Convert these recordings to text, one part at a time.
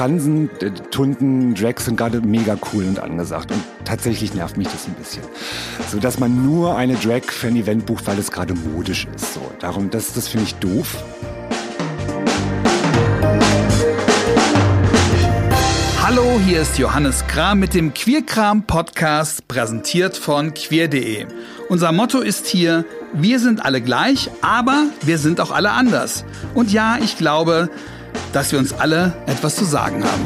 Transen, äh, Tunden, Drags sind gerade mega cool und angesagt. Und tatsächlich nervt mich das ein bisschen. So dass man nur eine Drag für ein Event bucht, weil es gerade modisch ist. So, darum, das, das finde ich doof. Hallo, hier ist Johannes Kram mit dem Queerkram Podcast, präsentiert von queer.de. Unser Motto ist hier, wir sind alle gleich, aber wir sind auch alle anders. Und ja, ich glaube, dass wir uns alle etwas zu sagen haben.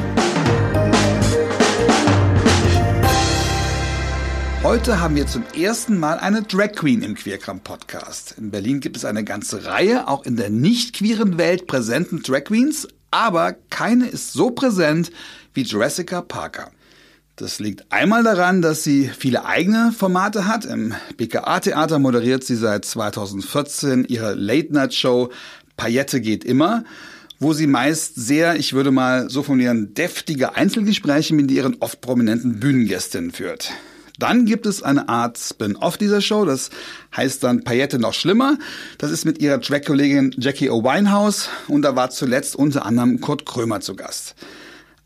Heute haben wir zum ersten Mal eine Drag Queen im Queerkram Podcast. In Berlin gibt es eine ganze Reihe, auch in der nicht queeren Welt präsenten Drag Queens, aber keine ist so präsent wie Jurassica Parker. Das liegt einmal daran, dass sie viele eigene Formate hat. Im BKA-Theater moderiert sie seit 2014 ihre Late-Night-Show Paillette geht immer, wo sie meist sehr, ich würde mal so formulieren, deftige Einzelgespräche mit ihren oft prominenten Bühnengästinnen führt. Dann gibt es eine Art Spin-off dieser Show, das heißt dann Paillette noch schlimmer. Das ist mit ihrer Track-Kollegin Jackie O. Winehouse und da war zuletzt unter anderem Kurt Krömer zu Gast.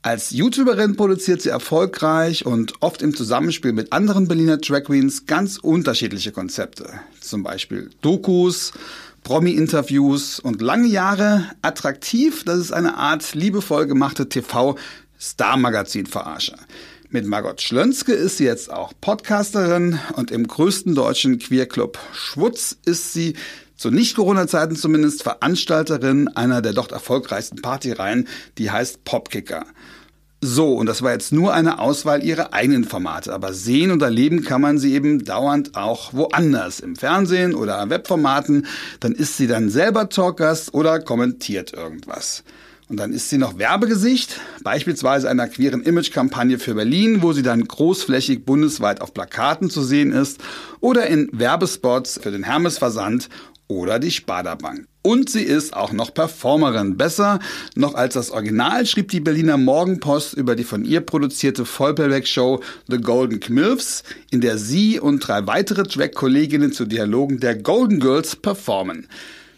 Als YouTuberin produziert sie erfolgreich und oft im Zusammenspiel mit anderen Berliner Drag Queens ganz unterschiedliche Konzepte. Zum Beispiel Dokus, Promi-Interviews und lange Jahre attraktiv, das ist eine Art liebevoll gemachte TV-Star-Magazin-Verarsche. Mit Margot Schlönske ist sie jetzt auch Podcasterin und im größten deutschen Queerclub Schwutz ist sie zu Nicht-Corona-Zeiten zumindest Veranstalterin einer der dort erfolgreichsten Partyreihen, die heißt Popkicker. So, und das war jetzt nur eine Auswahl ihrer eigenen Formate, aber sehen und erleben kann man sie eben dauernd auch woanders, im Fernsehen oder Webformaten, dann ist sie dann selber Talkgast oder kommentiert irgendwas. Und dann ist sie noch Werbegesicht, beispielsweise einer queeren Image-Kampagne für Berlin, wo sie dann großflächig bundesweit auf Plakaten zu sehen ist oder in Werbespots für den Hermes-Versand oder die Sparda-Bank. Und sie ist auch noch Performerin. Besser noch als das Original schrieb die Berliner Morgenpost über die von ihr produzierte Vollplayback-Show The Golden Kmilfs, in der sie und drei weitere Drag-Kolleginnen zu Dialogen der Golden Girls performen.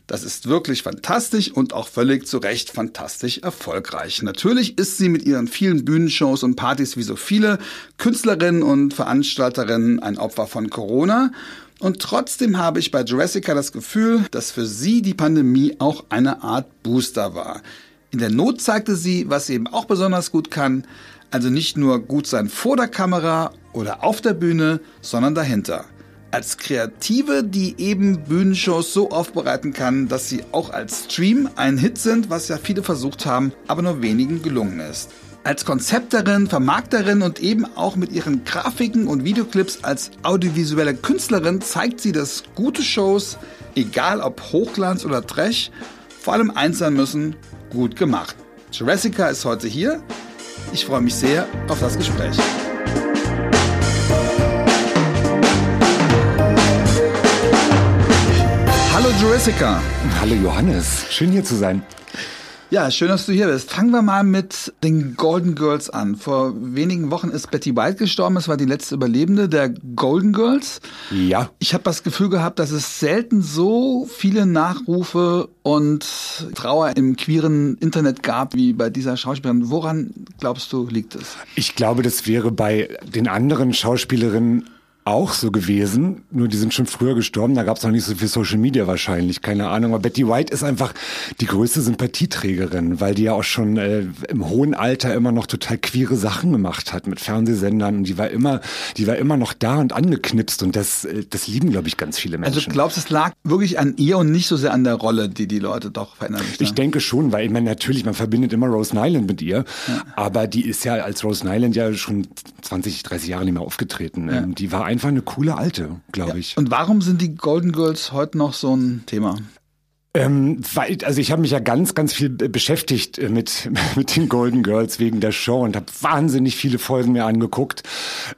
Das ist wirklich fantastisch und auch völlig zu Recht fantastisch erfolgreich. Natürlich ist sie mit ihren vielen Bühnenshows und Partys wie so viele Künstlerinnen und Veranstalterinnen ein Opfer von Corona. Und trotzdem habe ich bei Jurassica das Gefühl, dass für sie die Pandemie auch eine Art Booster war. In der Not zeigte sie, was sie eben auch besonders gut kann, also nicht nur gut sein vor der Kamera oder auf der Bühne, sondern dahinter. Als Kreative, die eben Bühnenshows so aufbereiten kann, dass sie auch als Stream ein Hit sind, was ja viele versucht haben, aber nur wenigen gelungen ist. Als Konzepterin, Vermarkterin und eben auch mit ihren Grafiken und Videoclips als audiovisuelle Künstlerin zeigt sie, dass gute Shows, egal ob Hochglanz oder Trash, vor allem eins sein müssen, gut gemacht. Jurassica ist heute hier. Ich freue mich sehr auf das Gespräch. Hallo Jurassica. Hallo Johannes, schön hier zu sein. Ja, schön, dass du hier bist. Fangen wir mal mit den Golden Girls an. Vor wenigen Wochen ist Betty White gestorben. Es war die letzte Überlebende der Golden Girls. Ja. Ich habe das Gefühl gehabt, dass es selten so viele Nachrufe und Trauer im queeren Internet gab wie bei dieser Schauspielerin. Woran glaubst du, liegt es? Ich glaube, das wäre bei den anderen Schauspielerinnen auch so gewesen, nur die sind schon früher gestorben, da gab es noch nicht so viel Social Media wahrscheinlich, keine Ahnung. Aber Betty White ist einfach die größte Sympathieträgerin, weil die ja auch schon äh, im hohen Alter immer noch total queere Sachen gemacht hat mit Fernsehsendern und die war immer, die war immer noch da und angeknipst und das, äh, das lieben, glaube ich, ganz viele Menschen. Also glaubst du, es lag wirklich an ihr und nicht so sehr an der Rolle, die die Leute doch verändern? Ich denke schon, weil ich meine, natürlich, man verbindet immer Rose Nyland mit ihr, ja. aber die ist ja als Rose Nyland ja schon 20, 30 Jahre nicht mehr aufgetreten. Ja. Ähm, die war einfach eine coole Alte, glaube ich. Und warum sind die Golden Girls heute noch so ein Thema? Ähm, weil, also ich habe mich ja ganz, ganz viel beschäftigt äh, mit mit den Golden Girls wegen der Show und habe wahnsinnig viele Folgen mir angeguckt,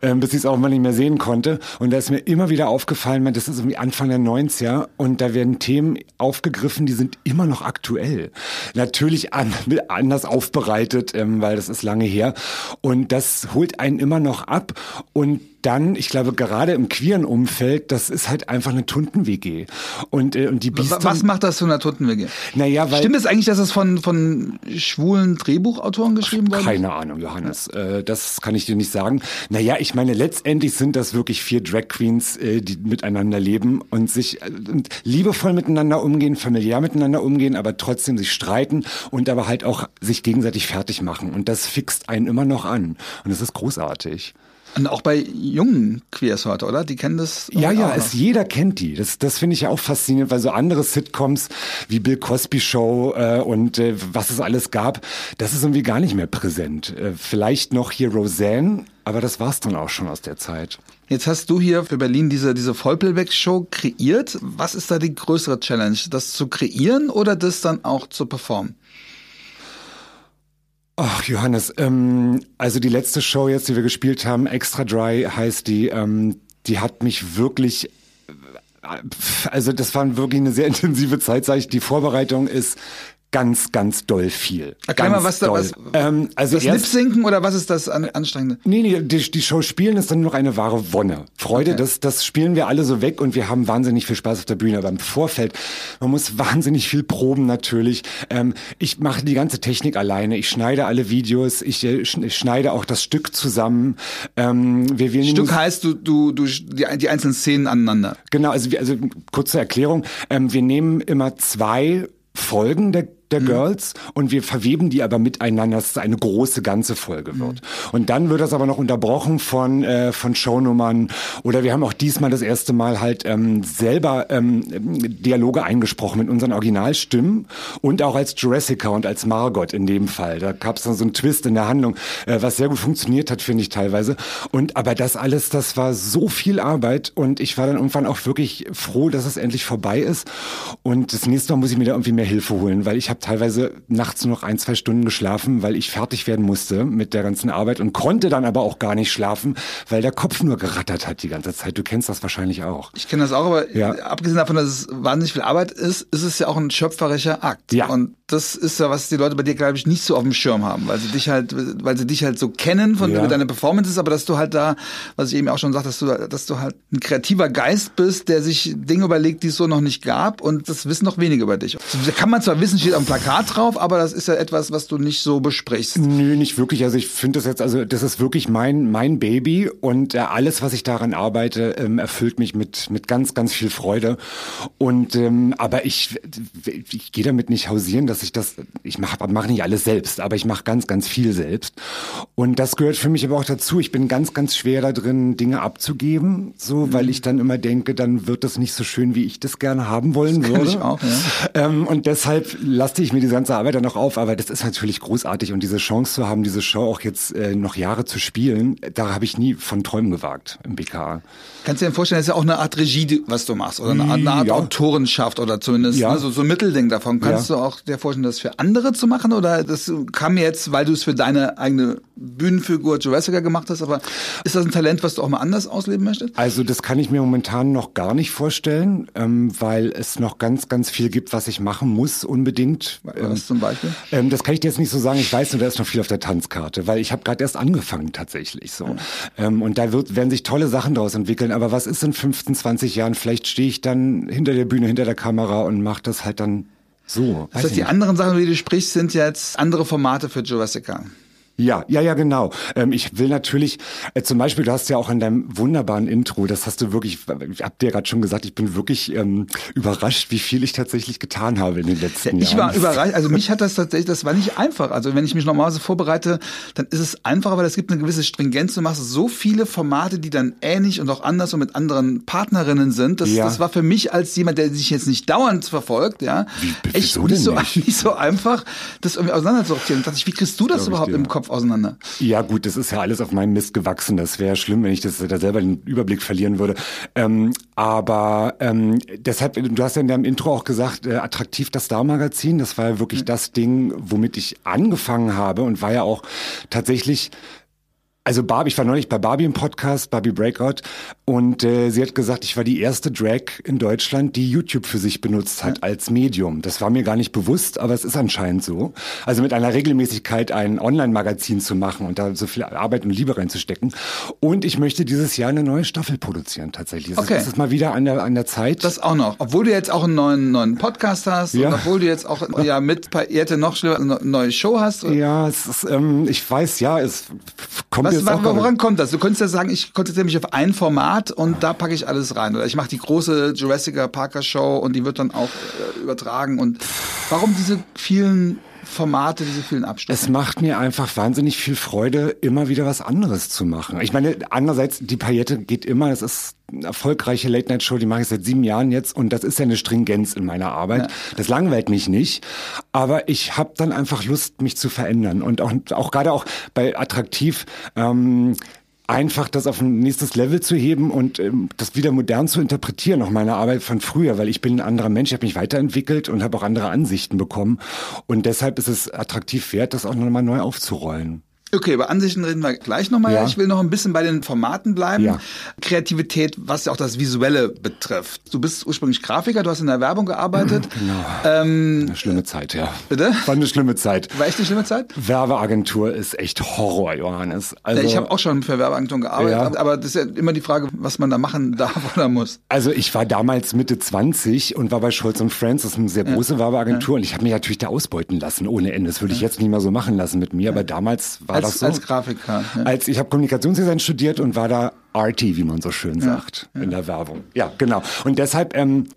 ähm, bis ich es auch mal nicht mehr sehen konnte. Und da ist mir immer wieder aufgefallen, das ist irgendwie Anfang der 90er und da werden Themen aufgegriffen, die sind immer noch aktuell. Natürlich an, anders aufbereitet, ähm, weil das ist lange her. Und das holt einen immer noch ab und dann, ich glaube, gerade im queeren Umfeld, das ist halt einfach eine Tunden-WG. Und, äh, und die Biester, Was macht das zu einer Tunden-WG? Naja, weil. Stimmt es eigentlich, dass es von, von schwulen Drehbuchautoren geschrieben wurde? Keine Ahnung, Johannes. Äh, das kann ich dir nicht sagen. Naja, ich meine, letztendlich sind das wirklich vier Drag Queens, äh, die miteinander leben und sich äh, und liebevoll miteinander umgehen, familiär miteinander umgehen, aber trotzdem sich streiten und aber halt auch sich gegenseitig fertig machen. Und das fixt einen immer noch an. Und das ist großartig. Und auch bei jungen Queers heute, oder? Die kennen das. Ja, ja, es, jeder kennt die. Das, das finde ich ja auch faszinierend, weil so andere Sitcoms wie Bill Cosby Show äh, und äh, was es alles gab, das ist irgendwie gar nicht mehr präsent. Äh, vielleicht noch hier Roseanne, aber das war's dann auch schon aus der Zeit. Jetzt hast du hier für Berlin diese, diese Vollplayback-Show kreiert. Was ist da die größere Challenge? Das zu kreieren oder das dann auch zu performen? Ach, Johannes, ähm, also die letzte Show jetzt, die wir gespielt haben, Extra Dry heißt die, ähm, die hat mich wirklich, äh, also das war wirklich eine sehr intensive Zeit, sag ich. Die Vorbereitung ist ganz, ganz doll viel. Erklär ganz mal, was da, doll. was, ähm, also das Lip-Sinken oder was ist das an, Anstrengende? Nee, nee, die, die Show spielen ist dann nur noch eine wahre Wonne. Freude, Okay. das, das spielen wir alle so weg und wir haben wahnsinnig viel Spaß auf der Bühne. Aber im Vorfeld, man muss wahnsinnig viel proben natürlich. Ähm, ich mache die ganze Technik alleine. Ich schneide alle Videos. Ich, äh, ich schneide auch das Stück zusammen. Ähm, wir wählen Stück heißt, du, du, du, die, die einzelnen Szenen aneinander. Genau, also, wir, also kurze Erklärung. Ähm, wir nehmen immer zwei Folgen der der Girls und wir verweben die aber miteinander, dass es eine große ganze Folge wird. Und dann wird das aber noch unterbrochen von äh, von Shownummern oder wir haben auch diesmal das erste Mal halt ähm, selber ähm, Dialoge eingesprochen mit unseren Originalstimmen und auch als Jurassica und als Margot in dem Fall. Da gab es dann so einen Twist in der Handlung, äh, was sehr gut funktioniert hat, finde ich teilweise. Und aber das alles, das war so viel Arbeit und ich war dann irgendwann auch wirklich froh, dass es endlich vorbei ist. Und das nächste Mal muss ich mir da irgendwie mehr Hilfe holen, weil ich habe teilweise nachts nur noch ein, zwei Stunden geschlafen, weil ich fertig werden musste mit der ganzen Arbeit und konnte dann aber auch gar nicht schlafen, weil der Kopf nur gerattert hat die ganze Zeit. Du kennst das wahrscheinlich auch. Ich kenne das auch, aber Ja. abgesehen davon, dass es wahnsinnig viel Arbeit ist, ist es ja auch ein schöpferischer Akt. Ja. Und das ist ja, was die Leute bei dir, glaube ich, nicht so auf dem Schirm haben, weil sie dich halt, weil sie dich halt so kennen von Ja. über deine Performances, aber dass du halt da, was ich eben auch schon sagte, dass du, dass du halt ein kreativer Geist bist, der sich Dinge überlegt, die es so noch nicht gab und das wissen noch wenige über dich. Da kann man zwar wissen, steht dem Plakat drauf, aber das ist ja etwas, was du nicht so besprichst. Nö, nicht wirklich. Also ich finde das jetzt, also das ist wirklich mein mein Baby und äh, alles, was ich daran arbeite, ähm, erfüllt mich mit mit ganz ganz viel Freude. Und ähm, aber ich ich gehe damit nicht hausieren, dass ich das ich mache mach nicht alles selbst, aber ich mache ganz ganz viel selbst. Und das gehört für mich aber auch dazu. Ich bin ganz ganz schwer da drin, Dinge abzugeben, so weil ich dann immer denke, dann wird das nicht so schön, wie ich das gerne haben wollen würde. ich auch, ja. Ähm, und deshalb laste ich mir diese ganze Arbeit dann noch auf. Aber das ist natürlich großartig. Und diese Chance zu haben, diese Show auch jetzt äh, noch Jahre zu spielen, da habe ich nie von Träumen gewagt im BK. Kannst du dir vorstellen, das ist ja auch eine Art Regie, die- was du machst, oder eine Art, eine Art Ja. Autorenschaft oder zumindest Ja. ne, so, so ein Mittelding davon. Kannst Ja. du auch dir vorstellen, das für andere zu machen oder das kam jetzt, weil du es für deine eigene Bühnenfigur Jurassica gemacht hast, aber ist das ein Talent, was du auch mal anders ausleben möchtest? Also das kann ich mir momentan noch gar nicht vorstellen, ähm, weil es noch ganz, ganz viel gibt, was ich machen muss unbedingt. Ähm, Was zum Beispiel? Ähm, das kann ich dir jetzt nicht so sagen. Ich weiß nur, da ist noch viel auf der Tanzkarte, weil ich habe gerade erst angefangen tatsächlich so. Ähm, und da wird, werden sich tolle Sachen daraus entwickeln. Aber was ist in 15, 20 Jahren? Vielleicht stehe ich dann hinter der Bühne, hinter der Kamera und mache das halt dann so. Das heißt, die anderen Sachen, über die du sprichst, sind jetzt andere Formate für Jurassica. Ja, ja, ja, genau. Ähm, ich will natürlich, äh, zum Beispiel, du hast ja auch in deinem wunderbaren Intro, das hast du wirklich, ich hab dir gerade schon gesagt, ich bin wirklich ähm, überrascht, wie viel ich tatsächlich getan habe in den letzten Ich Jahren. war überrascht, also mich hat das tatsächlich, das war nicht einfach. Also wenn ich mich normalerweise vorbereite, dann ist es einfacher, weil es gibt eine gewisse Stringenz. Du machst so viele Formate, die dann ähnlich und auch anders und mit anderen Partnerinnen sind. Das, Ja. das war für mich als jemand, der sich jetzt nicht dauernd verfolgt, ja, Wie- echt nicht so, nicht? nicht so einfach, das irgendwie auseinanderzusortieren. Da dachte ich, wie kriegst du das Glaub ich überhaupt im Kopf auseinander? Ja gut, das ist ja alles auf meinem Mist gewachsen. Das wäre schlimm, wenn ich das da selber den Überblick verlieren würde. Ähm, aber ähm, deshalb, du hast ja in deinem Intro auch gesagt, äh, attraktiv das Star-Magazin. Das war ja wirklich das Ding, womit ich angefangen habe und war ja auch tatsächlich Also Barbie, ich war neulich bei Barbie im Podcast, Barbie Breakout, und äh, sie hat gesagt, ich war die erste Drag in Deutschland, die YouTube für sich benutzt hat ja. als Medium. Das war mir gar nicht bewusst, aber es ist anscheinend so. Also mit einer Regelmäßigkeit ein Online-Magazin zu machen und da so viel Arbeit und Liebe reinzustecken. Und ich möchte dieses Jahr eine neue Staffel produzieren tatsächlich. Okay. Das ist mal wieder an der, an der Zeit. Das auch noch. Obwohl du jetzt auch einen neuen, neuen Podcast hast ja. und obwohl du jetzt auch ja mit Paillette noch schlimmer eine neue Show hast. Ja, es ist, ähm, ich weiß, ja, es kommt Was, woran kommt das? Du könntest ja sagen, ich konzentriere mich auf ein Format und da packe ich alles rein. Oder ich mache die große Jurassic Parker Show und die wird dann auch äh, übertragen. Und warum diese vielen Formate, diese vielen Abstufungen? Es macht mir einfach wahnsinnig viel Freude, immer wieder was anderes zu machen. Ich meine, andererseits, die Paillette geht immer, das ist eine erfolgreiche Late-Night-Show, die mache ich seit sieben Jahren jetzt und das ist ja eine Stringenz in meiner Arbeit. Ja. Das langweilt mich nicht, aber ich habe dann einfach Lust, mich zu verändern und auch, auch gerade auch bei Attraktiv, ähm, einfach das auf ein nächstes Level zu heben und ähm, das wieder modern zu interpretieren, auch meine Arbeit von früher, weil ich bin ein anderer Mensch, ich habe mich weiterentwickelt und habe auch andere Ansichten bekommen und deshalb ist es attraktiv wert, das auch nochmal neu aufzurollen. Okay, über Ansichten reden wir gleich nochmal. Ja. Ich will noch ein bisschen bei den Formaten bleiben. Ja. Kreativität, was ja auch das Visuelle betrifft. Du bist ursprünglich Grafiker, du hast in der Werbung gearbeitet. Genau. Ähm, eine schlimme Zeit, ja. Bitte? War eine schlimme Zeit. War echt eine schlimme Zeit? Werbeagentur ist echt Horror, Johannes. Also, ja, ich habe auch schon für Werbeagenturen gearbeitet, aber das ist ja immer die Frage, was man da machen darf oder muss. Also ich war damals Mitte 20 und war bei Scholz Friends, das ist eine sehr große Werbeagentur und ich habe mich natürlich da ausbeuten lassen ohne Ende. Das würde ich jetzt nicht mehr so machen lassen mit mir, aber damals war als, so. Als Grafiker. Ja. Als ich habe Kommunikationsdesign studiert und war da arty, wie man so schön sagt, ja, ja. in der Werbung. Ja, genau. Und deshalb ähm,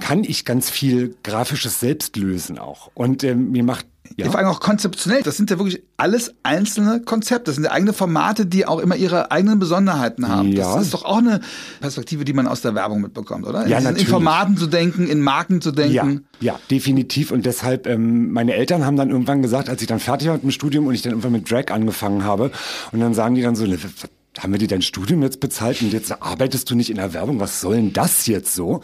kann ich ganz viel Grafisches selbst lösen auch. Und ähm, mir macht ja. Vor allem auch konzeptionell. Das sind ja wirklich alles einzelne Konzepte. Das sind ja eigene Formate, die auch immer ihre eigenen Besonderheiten haben. Ja. Das ist doch auch eine Perspektive, die man aus der Werbung mitbekommt, oder? Ja, in, in Formaten zu denken, in Marken zu denken. Ja, ja definitiv. Und deshalb, ähm, meine Eltern haben dann irgendwann gesagt, als ich dann fertig war mit dem Studium und ich dann irgendwann mit Drag angefangen habe, und dann sagen die dann so, haben wir dir dein Studium jetzt bezahlt und jetzt arbeitest du nicht in der Werbung? Was soll denn das jetzt so?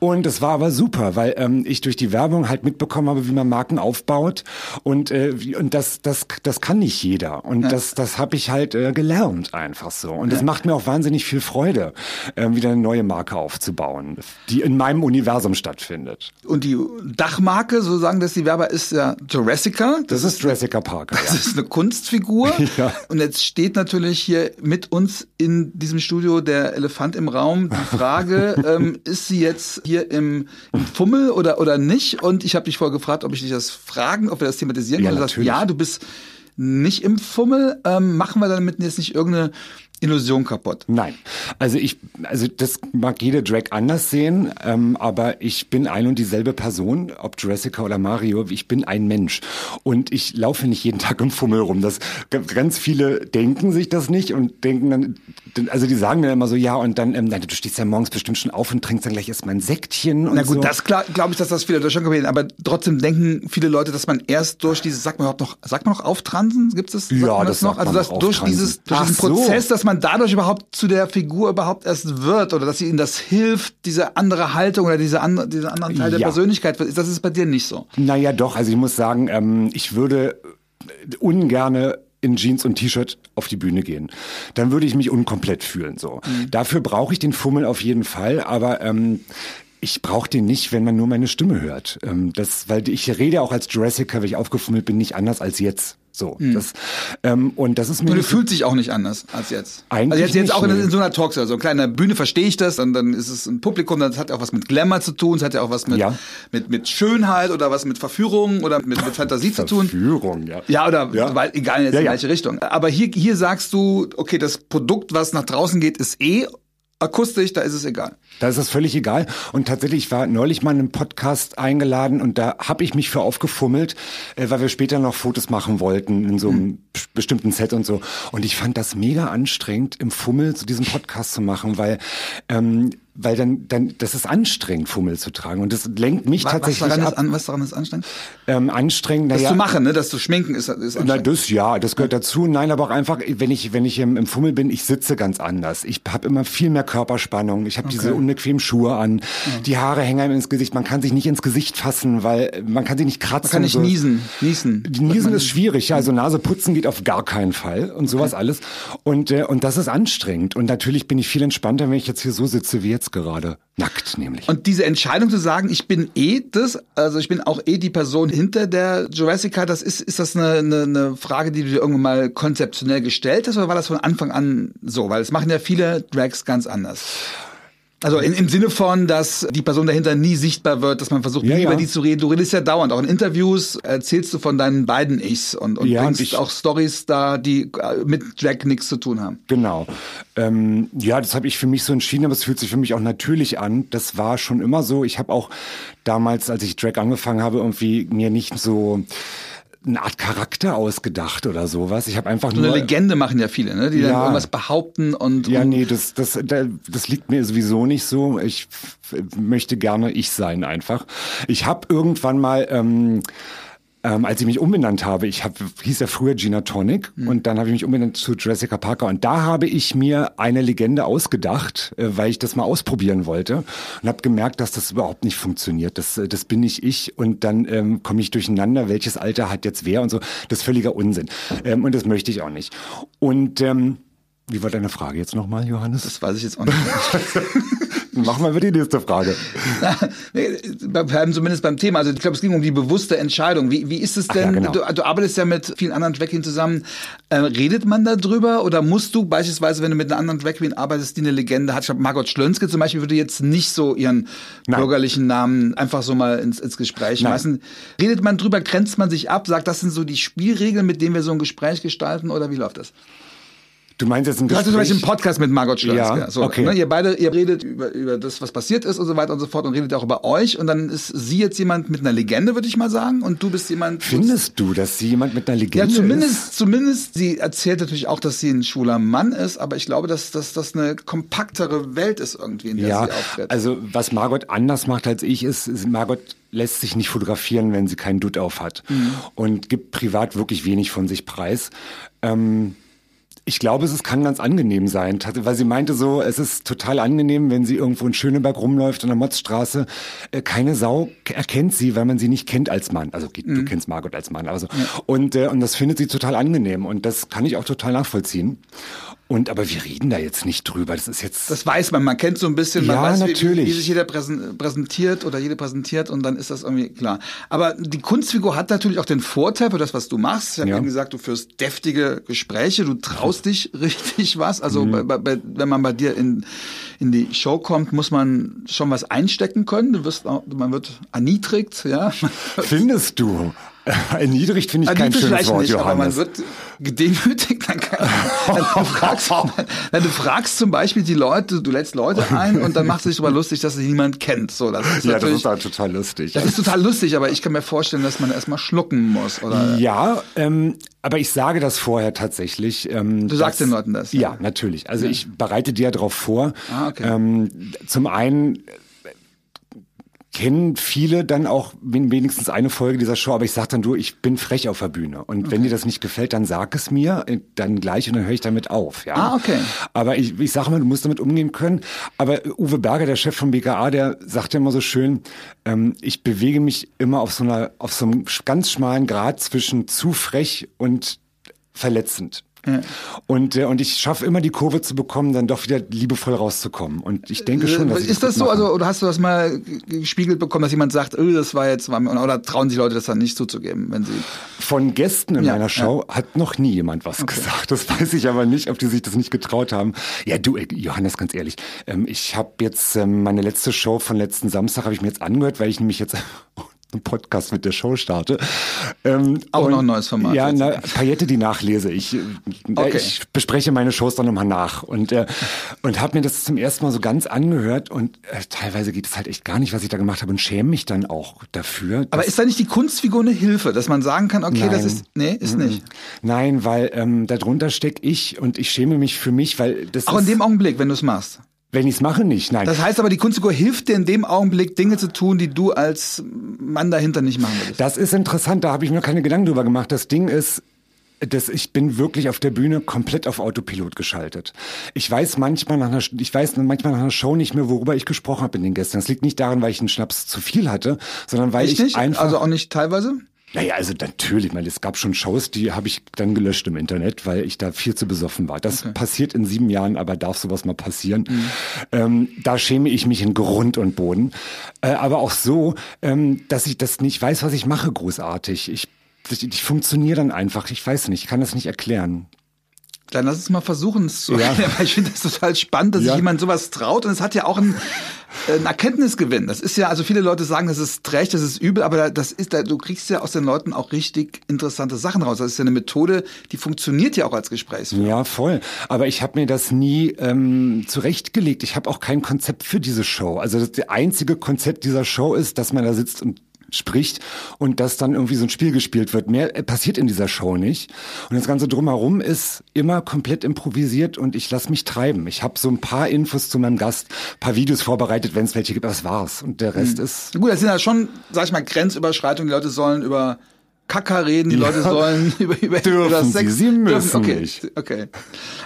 Und es war aber super, weil ähm, ich durch die Werbung halt mitbekommen habe, wie man Marken aufbaut und äh, und das das das kann nicht jeder und ja. das das habe ich halt äh, gelernt einfach so und es ja. macht mir auch wahnsinnig viel Freude, äh, wieder eine neue Marke aufzubauen, die in meinem Universum stattfindet. Und die Dachmarke, so sagen das die Werber, ist ja Jurassica. Das, das ist Jurassica Parker. Das ja. ist eine Kunstfigur. ja. Und jetzt steht natürlich hier mit uns in diesem Studio der Elefant im Raum. Die Frage, ähm, ist sie jetzt hier im, im Fummel oder, oder nicht? Und ich habe dich vorher gefragt, ob ich dich das fragen, ob wir das thematisieren können. Ja, du sagst, ja, du bist nicht im Fummel. Ähm, machen wir damit jetzt nicht irgendeine Illusion kaputt. Nein. Also ich, also das mag jede Drag anders sehen, ähm, aber ich bin ein und dieselbe Person, ob Jessica oder Mario, ich bin ein Mensch. Und ich laufe nicht jeden Tag im Fummel rum. Das, ganz viele denken sich das nicht und denken dann, also die sagen dann immer so, ja, und dann, ähm, du stehst ja morgens bestimmt schon auf und trinkst dann gleich erstmal ein Säckchen und Na gut, so. das glaube ich, dass das viele Deutschland gewesen, aber trotzdem denken viele Leute, dass man erst durch dieses, sagt man überhaupt noch, sagt man noch auftransen? Gibt es das? Ja, das, das noch? Also das durch dieses, durch diesen Prozess, so. dass man dadurch überhaupt zu der Figur überhaupt erst wird oder dass ihnen das hilft, diese andere Haltung oder diese andere, diese anderen Teil ja. der Persönlichkeit. Das ist bei dir nicht so. Naja, doch. Also ich muss sagen, ähm, ich würde ungerne in Jeans und T-Shirt auf die Bühne gehen. Dann würde ich mich unkomplett fühlen. So. Mhm. Dafür brauche ich den Fummel auf jeden Fall, aber ähm, ich brauche den nicht, wenn man nur meine Stimme hört. Ähm, das, weil ich rede auch als Jurassic, weil ich aufgefummelt bin, nicht anders als jetzt. So, mhm. das, ähm, und das ist mir. Und du fühlst dich auch nicht anders als jetzt. Eigentlich also jetzt, jetzt auch in, in, so einer Talkshow, so eine kleine Bühne verstehe ich das, und dann ist es ein Publikum, das hat ja auch was mit Glamour zu tun, es hat ja auch was mit, ja. mit, mit Schönheit oder was mit Verführung oder mit, mit Fantasie zu tun. Verführung, ja. Ja, oder ja. Weil, egal jetzt ja, in welche Richtung. Aber hier, hier sagst du, okay, das Produkt, was nach draußen geht, ist eh akustisch, da ist es egal. Da ist es völlig egal. Und tatsächlich, ich war neulich mal in einem Podcast eingeladen und da habe ich mich für aufgefummelt, äh, weil wir später noch Fotos machen wollten in so einem mhm. bestimmten Set und so. Und ich fand das mega anstrengend, im Fummel zu diesem Podcast zu machen, weil ähm, weil dann, dann, das ist anstrengend, Fummel zu tragen. Und das lenkt mich Was, tatsächlich daran ab. ist, an, was daran ist anstrengend? ähm, anstrengend, Das naja, zu machen, ne? das zu schminken ist, ist na, anstrengend. das ja, das gehört dazu. Nein, aber auch einfach, wenn ich wenn ich im, im Fummel bin, ich sitze ganz anders. Ich habe immer viel mehr Körperspannung. Ich habe diese unbequemen Schuhe an. Die Haare hängen einem ins Gesicht. Man kann sich nicht ins Gesicht fassen, weil man kann sich nicht kratzen. Man kann nicht so. niesen. Niesen. Die Niesen ist schwierig, ja. Also Nase putzen geht auf gar keinen Fall und sowas alles. Und, äh, und das ist anstrengend. Und natürlich bin ich viel entspannter, wenn ich jetzt hier so sitze wie jetzt gerade. Nackt nämlich. Und diese Entscheidung zu sagen, ich bin eh das, also ich bin auch eh die Person hinter der Jurassica, das ist, ist das eine, eine, eine Frage, die du dir irgendwann mal konzeptionell gestellt hast, oder war das von Anfang an so? Weil es machen ja viele Drags ganz anders. Also in, im Sinne von, dass die Person dahinter nie sichtbar wird, dass man versucht, Ja, nie über ja. die zu reden. Du redest ja dauernd. Auch in Interviews erzählst du von deinen beiden Ichs und, und Ja, bringst ich- auch Stories da, die äh, mit Drag nichts zu tun haben. Genau. Ähm, ja, das habe ich für mich so entschieden, aber es fühlt sich für mich auch natürlich an. Das war schon immer so. Ich habe auch damals, als ich Drag angefangen habe, irgendwie mir nicht so eine Art Charakter ausgedacht oder sowas. Ich habe einfach So nur eine Legende machen ja viele, ne? die dann Ja. irgendwas behaupten und, Ja, nee, das, das, da- das liegt mir sowieso nicht so. Ich möchte gerne ich sein einfach. Ich habe irgendwann mal, ähm, ähm, als ich mich umbenannt habe, ich hab, hieß ja früher Gina Tonic und dann habe ich mich umbenannt zu Jessica Parker und da habe ich mir eine Legende ausgedacht, äh, weil ich das mal ausprobieren wollte und habe gemerkt, dass das überhaupt nicht funktioniert. Das, äh, das bin nicht ich und dann ähm, komme ich durcheinander, welches Alter hat jetzt wer und so. Das ist völliger Unsinn ähm, und das möchte ich auch nicht. Und ähm, wie war deine Frage jetzt nochmal, Johannes? das weiß ich jetzt auch nicht. Machen wir über die nächste Frage. Nee, bei- beim- Zumindest beim Thema. Also ich glaube, es ging um die bewusste Entscheidung. Wie, wie ist es denn? ja, genau. du, du arbeitest ja mit vielen anderen Drag Queens zusammen. Äh, redet man darüber oder musst du beispielsweise, wenn du mit einer anderen Drag Queen arbeitest, die eine Legende hat? Ich glaube, Margot Schlönske zum Beispiel würde jetzt nicht so ihren Nein. bürgerlichen Namen einfach so mal ins, ins Gespräch schmeißen. Redet man drüber, grenzt man sich ab, sagt, das sind so die Spielregeln, mit denen wir so ein Gespräch gestalten oder wie läuft das? Du meinst jetzt ein Du hast zum Beispiel einen Gespräch? Podcast mit Margot Schlönske. Ja, so, okay. ne, ihr beide, ihr redet über, über das, was passiert ist und so weiter und so fort und redet auch über euch. Und dann ist sie jetzt jemand mit einer Legende, würde ich mal sagen. Und du bist jemand. Findest du, dass sie jemand mit einer ja, Legende zumindest, ist? zumindest, sie erzählt natürlich auch, dass sie ein schwuler Mann ist, aber ich glaube, dass, das eine kompaktere Welt ist irgendwie, in der Ja, sie auftritt. also was Margot anders macht als ich ist, ist Margot lässt sich nicht fotografieren, wenn sie keinen Dutt auf hat Mhm. und gibt privat wirklich wenig von sich preis. Ähm, ich glaube, es kann ganz angenehm sein, weil sie meinte so, es ist total angenehm, wenn sie irgendwo in Schöneberg rumläuft an der Motzstraße. Äh, keine Sau erkennt sie, weil man sie nicht kennt als Mann. Also geht- Mhm. du kennst Margot als Mann. Also und äh, und das findet sie total angenehm und das kann ich auch total nachvollziehen. Und aber wir reden da jetzt nicht drüber. Das ist jetzt das weiß man, man kennt so ein bisschen, man Ja, weiß, wie- natürlich. Wie, wie sich jeder präsen- präsentiert oder jede präsentiert und dann ist das irgendwie klar. Aber die Kunstfigur hat natürlich auch den Vorteil für das, was du machst. Ich habe Ja. eben gesagt, du führst deftige Gespräche, du traust dich richtig was. Also Mhm. bei, bei, wenn man bei dir in, in die Show kommt, muss man schon was einstecken können. Du wirst, auch- man wird erniedrigt, ja. Findest du? Erniedrigt finde ich kein Erniedrigt schönes Wort, nicht, aber man Johannes. wird gedemütigt. Dann kann, dann du, fragst, dann du fragst zum Beispiel die Leute, du lädst Leute ein und dann machst du dich darüber lustig, dass sie niemand kennt. So, das ist ja, das ist halt total lustig. das ist total lustig, aber ich kann mir vorstellen, dass man erstmal schlucken muss. Oder Ja, ähm, aber ich sage das vorher tatsächlich. Ähm, Du sagst dass- den Leuten das, Ja, ja. natürlich. Also ich bereite dir ja darauf vor. Ah, okay. ähm, zum einen kennen viele dann auch wen- wenigstens eine Folge dieser Show, aber ich sag dann du, ich bin frech auf der Bühne. Und wenn dir das nicht gefällt, dann sag es mir, äh, dann gleich und dann höre ich damit auf. Ja? Ah, okay. Aber ich, ich sage mal, du musst damit umgehen können. Aber Uwe Berger, der Chef vom BKA, der sagt ja immer so schön, ähm, ich bewege mich immer auf so einer, auf so einem ganz schmalen Grad zwischen zu frech und verletzend. Und, äh, und ich schaffe immer die Kurve zu bekommen, dann doch wieder liebevoll rauszukommen. Und ich denke schon, dass Äh, ist das gut so? Also, oder hast du das mal gespiegelt bekommen, dass jemand sagt, oh, das war jetzt, war oder trauen sich Leute das dann nicht zuzugeben, wenn sie Von Gästen in Ja, meiner Show hat noch nie jemand was gesagt. Das weiß ich aber nicht, ob die sich das nicht getraut haben. Ja, du, äh, Johannes, ganz ehrlich, ähm, ich habe jetzt ähm, meine letzte Show von letzten Samstag habe ich mir jetzt angehört, weil ich nämlich jetzt einen Podcast mit der Show starte. Ähm, Auch und- noch ein neues Format Ja, na, Paillette, die nachlese. Ich, äh, Okay. ich bespreche meine Shows dann nochmal nach und äh, und habe mir das zum ersten Mal so ganz angehört und äh, teilweise geht es halt echt gar nicht, was ich da gemacht habe und schäme mich dann auch dafür. Aber ist da nicht die Kunstfigur eine Hilfe, dass man sagen kann, okay, das Nein. ist, nee, ist nicht. Nein, weil ähm, darunter steck ich und ich schäme mich für mich, weil das Auch ist, in dem Augenblick, wenn du es machst. Wenn ich es mache, nicht, nein. Das heißt aber, die Kunstfigur hilft dir in dem Augenblick, Dinge zu tun, die du als Mann dahinter nicht machen würdest. Das ist interessant, da habe ich mir keine Gedanken drüber gemacht. Das Ding ist, das, ich bin wirklich auf der Bühne komplett auf Autopilot geschaltet. Ich weiß manchmal nach einer, ich weiß manchmal nach einer Show nicht mehr, worüber ich gesprochen habe in den Gästen. Das liegt nicht daran, weil ich einen Schnaps zu viel hatte, sondern weil Echt ich nicht? einfach Also auch nicht teilweise? Naja, also natürlich, ich meine, es gab schon Shows, die habe ich dann gelöscht im Internet, weil ich da viel zu besoffen war. Das passiert in sieben Jahren, aber darf sowas mal passieren. Ähm, da schäme ich mich in Grund und Boden. Äh, aber auch so, ähm, dass ich das nicht weiß, was ich mache, großartig. Ich, ich, ich funktioniere dann einfach. Ich weiß nicht, ich kann das nicht erklären. Dann lass uns mal versuchen, es zu Ja. erklären, weil ich finde das total spannend, dass Ja. sich jemand sowas traut und es hat ja auch einen, äh, einen Erkenntnisgewinn. Das ist ja, also viele Leute sagen, das ist trägt, das ist übel, aber das ist, da, du kriegst ja aus den Leuten auch richtig interessante Sachen raus. Das ist ja eine Methode, die funktioniert ja auch als Gesprächsführer. Ja, voll. Aber ich habe mir das nie ähm, zurechtgelegt. Ich habe auch kein Konzept für diese Show. Also das einzige Konzept dieser Show ist, dass man da sitzt und spricht und dass dann irgendwie so ein Spiel gespielt wird. Mehr äh, passiert in dieser Show nicht. Und das Ganze drumherum ist immer komplett improvisiert und ich lasse mich treiben. Ich habe so ein paar Infos zu meinem Gast, paar Videos vorbereitet, wenn es welche gibt. Das war's. Und der Rest ist Gut, das sind ja schon, sag ich mal, Grenzüberschreitungen. Die Leute sollen über Kacker reden, die Leute sollen über, über, Dürfen über sie, Sex. sie müssen okay, nicht. Okay.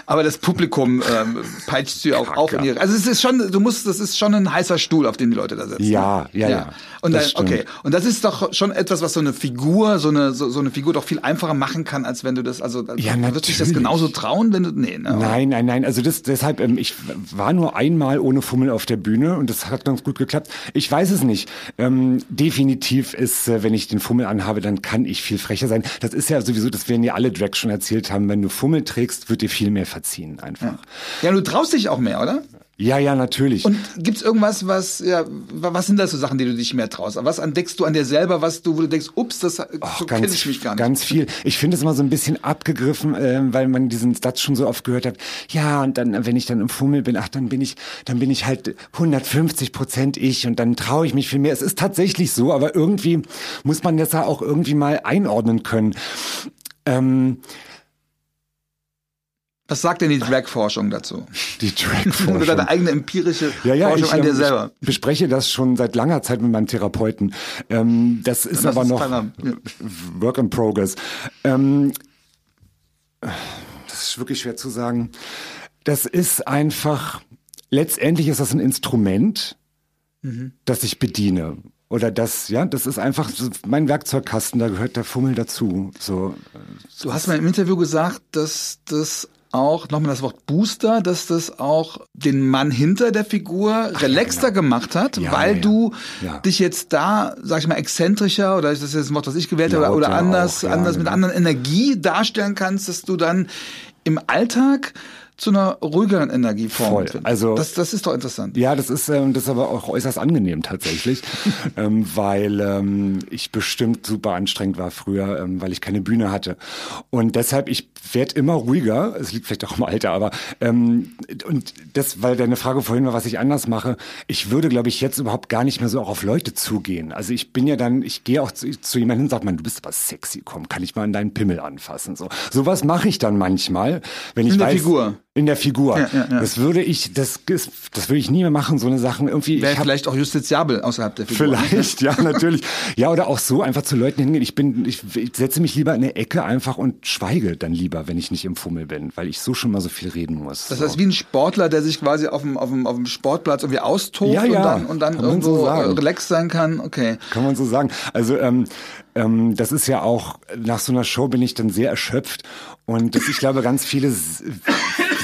Aber das Publikum ähm, peitscht sie auch auf in ihre. Also es ist schon, du musst, das ist schon ein heißer Stuhl, auf den die Leute da sitzen. Ja, ja, ja. Und Das dann, okay. Und das ist doch schon etwas, was so eine Figur, so eine, so, so eine Figur doch viel einfacher machen kann, als wenn du das, also, Ja, würdest du dich das genauso trauen, wenn du, nee, ne? Nein, nein, nein. Also das, deshalb, ähm, ich war nur einmal ohne Fummel auf der Bühne und das hat ganz gut geklappt. Ich weiß es nicht. Ähm, definitiv ist, äh, wenn ich den Fummel anhabe, dann kann ich viel frecher sein. Das ist ja sowieso, das werden ja alle Drags schon erzählt haben. Wenn du Fummel trägst, wird dir viel mehr verziehen einfach. Ja, du traust dich auch mehr, oder? Ja, ja, natürlich. Und gibt's irgendwas, was, ja, was sind das so Sachen, die du dich mehr traust? Was entdeckst du an dir selber, was du, wo du denkst, ups, das so kenne ich mich gar nicht. Ganz viel. Ich finde es immer so ein bisschen abgegriffen, äh, weil man diesen Satz schon so oft gehört hat. Ja, und dann, wenn ich dann im Fummel bin, ach, dann bin ich, dann bin ich halt 150 Prozent ich und dann traue ich mich viel mehr. Es ist tatsächlich so, aber irgendwie muss man das ja auch irgendwie mal einordnen können. Ähm, Was sagt denn die Drag-Forschung dazu? die Oder Drag-Forschung. deine eigene empirische Ja, ja, Forschung ich, an dir ähm, selber? ich bespreche das schon seit langer Zeit mit meinem Therapeuten. Ähm, das ist Das aber ist noch keiner- ja. Work in Progress. Ähm, das ist wirklich schwer zu sagen. Das ist einfach, letztendlich ist das ein Instrument, Mhm. das ich bediene. Oder das, ja, das ist einfach mein Werkzeugkasten, da gehört der Fummel dazu. So, Du hast mal im Interview gesagt, dass das auch, nochmal das Wort Booster, dass das auch den Mann hinter der Figur relaxter gemacht hat, Ja, weil ja, du ja. dich jetzt da, sag ich mal, exzentrischer oder das ist jetzt ein Wort, was ich gewählt habe, oder, anders, auch, ja, anders mit genau. anderen Energie darstellen kannst, dass du dann im Alltag zu einer ruhigeren Energieform Voll. Also- das, das ist doch interessant. Ja, das ist, ähm, das ist aber auch äußerst angenehm tatsächlich, ähm, weil ähm, ich bestimmt super anstrengend war früher, ähm, weil ich keine Bühne hatte. Und deshalb, ich werde immer ruhiger, es liegt vielleicht auch im Alter, aber ähm, und das, weil deine Frage vorhin war, was ich anders mache, ich würde, glaube ich, jetzt überhaupt gar nicht mehr so auch auf Leute zugehen. Also ich bin ja dann, ich gehe auch zu, zu jemandem und sage, man, du bist aber sexy, komm, kann ich mal an deinen Pimmel anfassen? So, sowas mache ich dann manchmal, wenn ich In weiß, Figur. In der Figur. Ja, ja, ja. Das würde ich, das, das würde ich nie mehr machen, so eine Sachen irgendwie. Wäre vielleicht auch justiziabel außerhalb der Figur. vielleicht, ja, natürlich. Ja, oder auch so einfach zu Leuten hingehen. Ich bin, ich, ich setze mich lieber in eine Ecke einfach und schweige dann lieber, wenn ich nicht im Fummel bin, weil ich so schon mal so viel reden muss. Das so. heißt, wie ein Sportler, der sich quasi auf dem, auf dem, auf dem Sportplatz irgendwie austobt und dann, und dann irgendwo so äh, relaxed sein kann. Okay. Kann man so sagen. Also ähm, ähm, das ist ja auch, nach so einer Show bin ich dann sehr erschöpft und das, ich glaube, ganz viele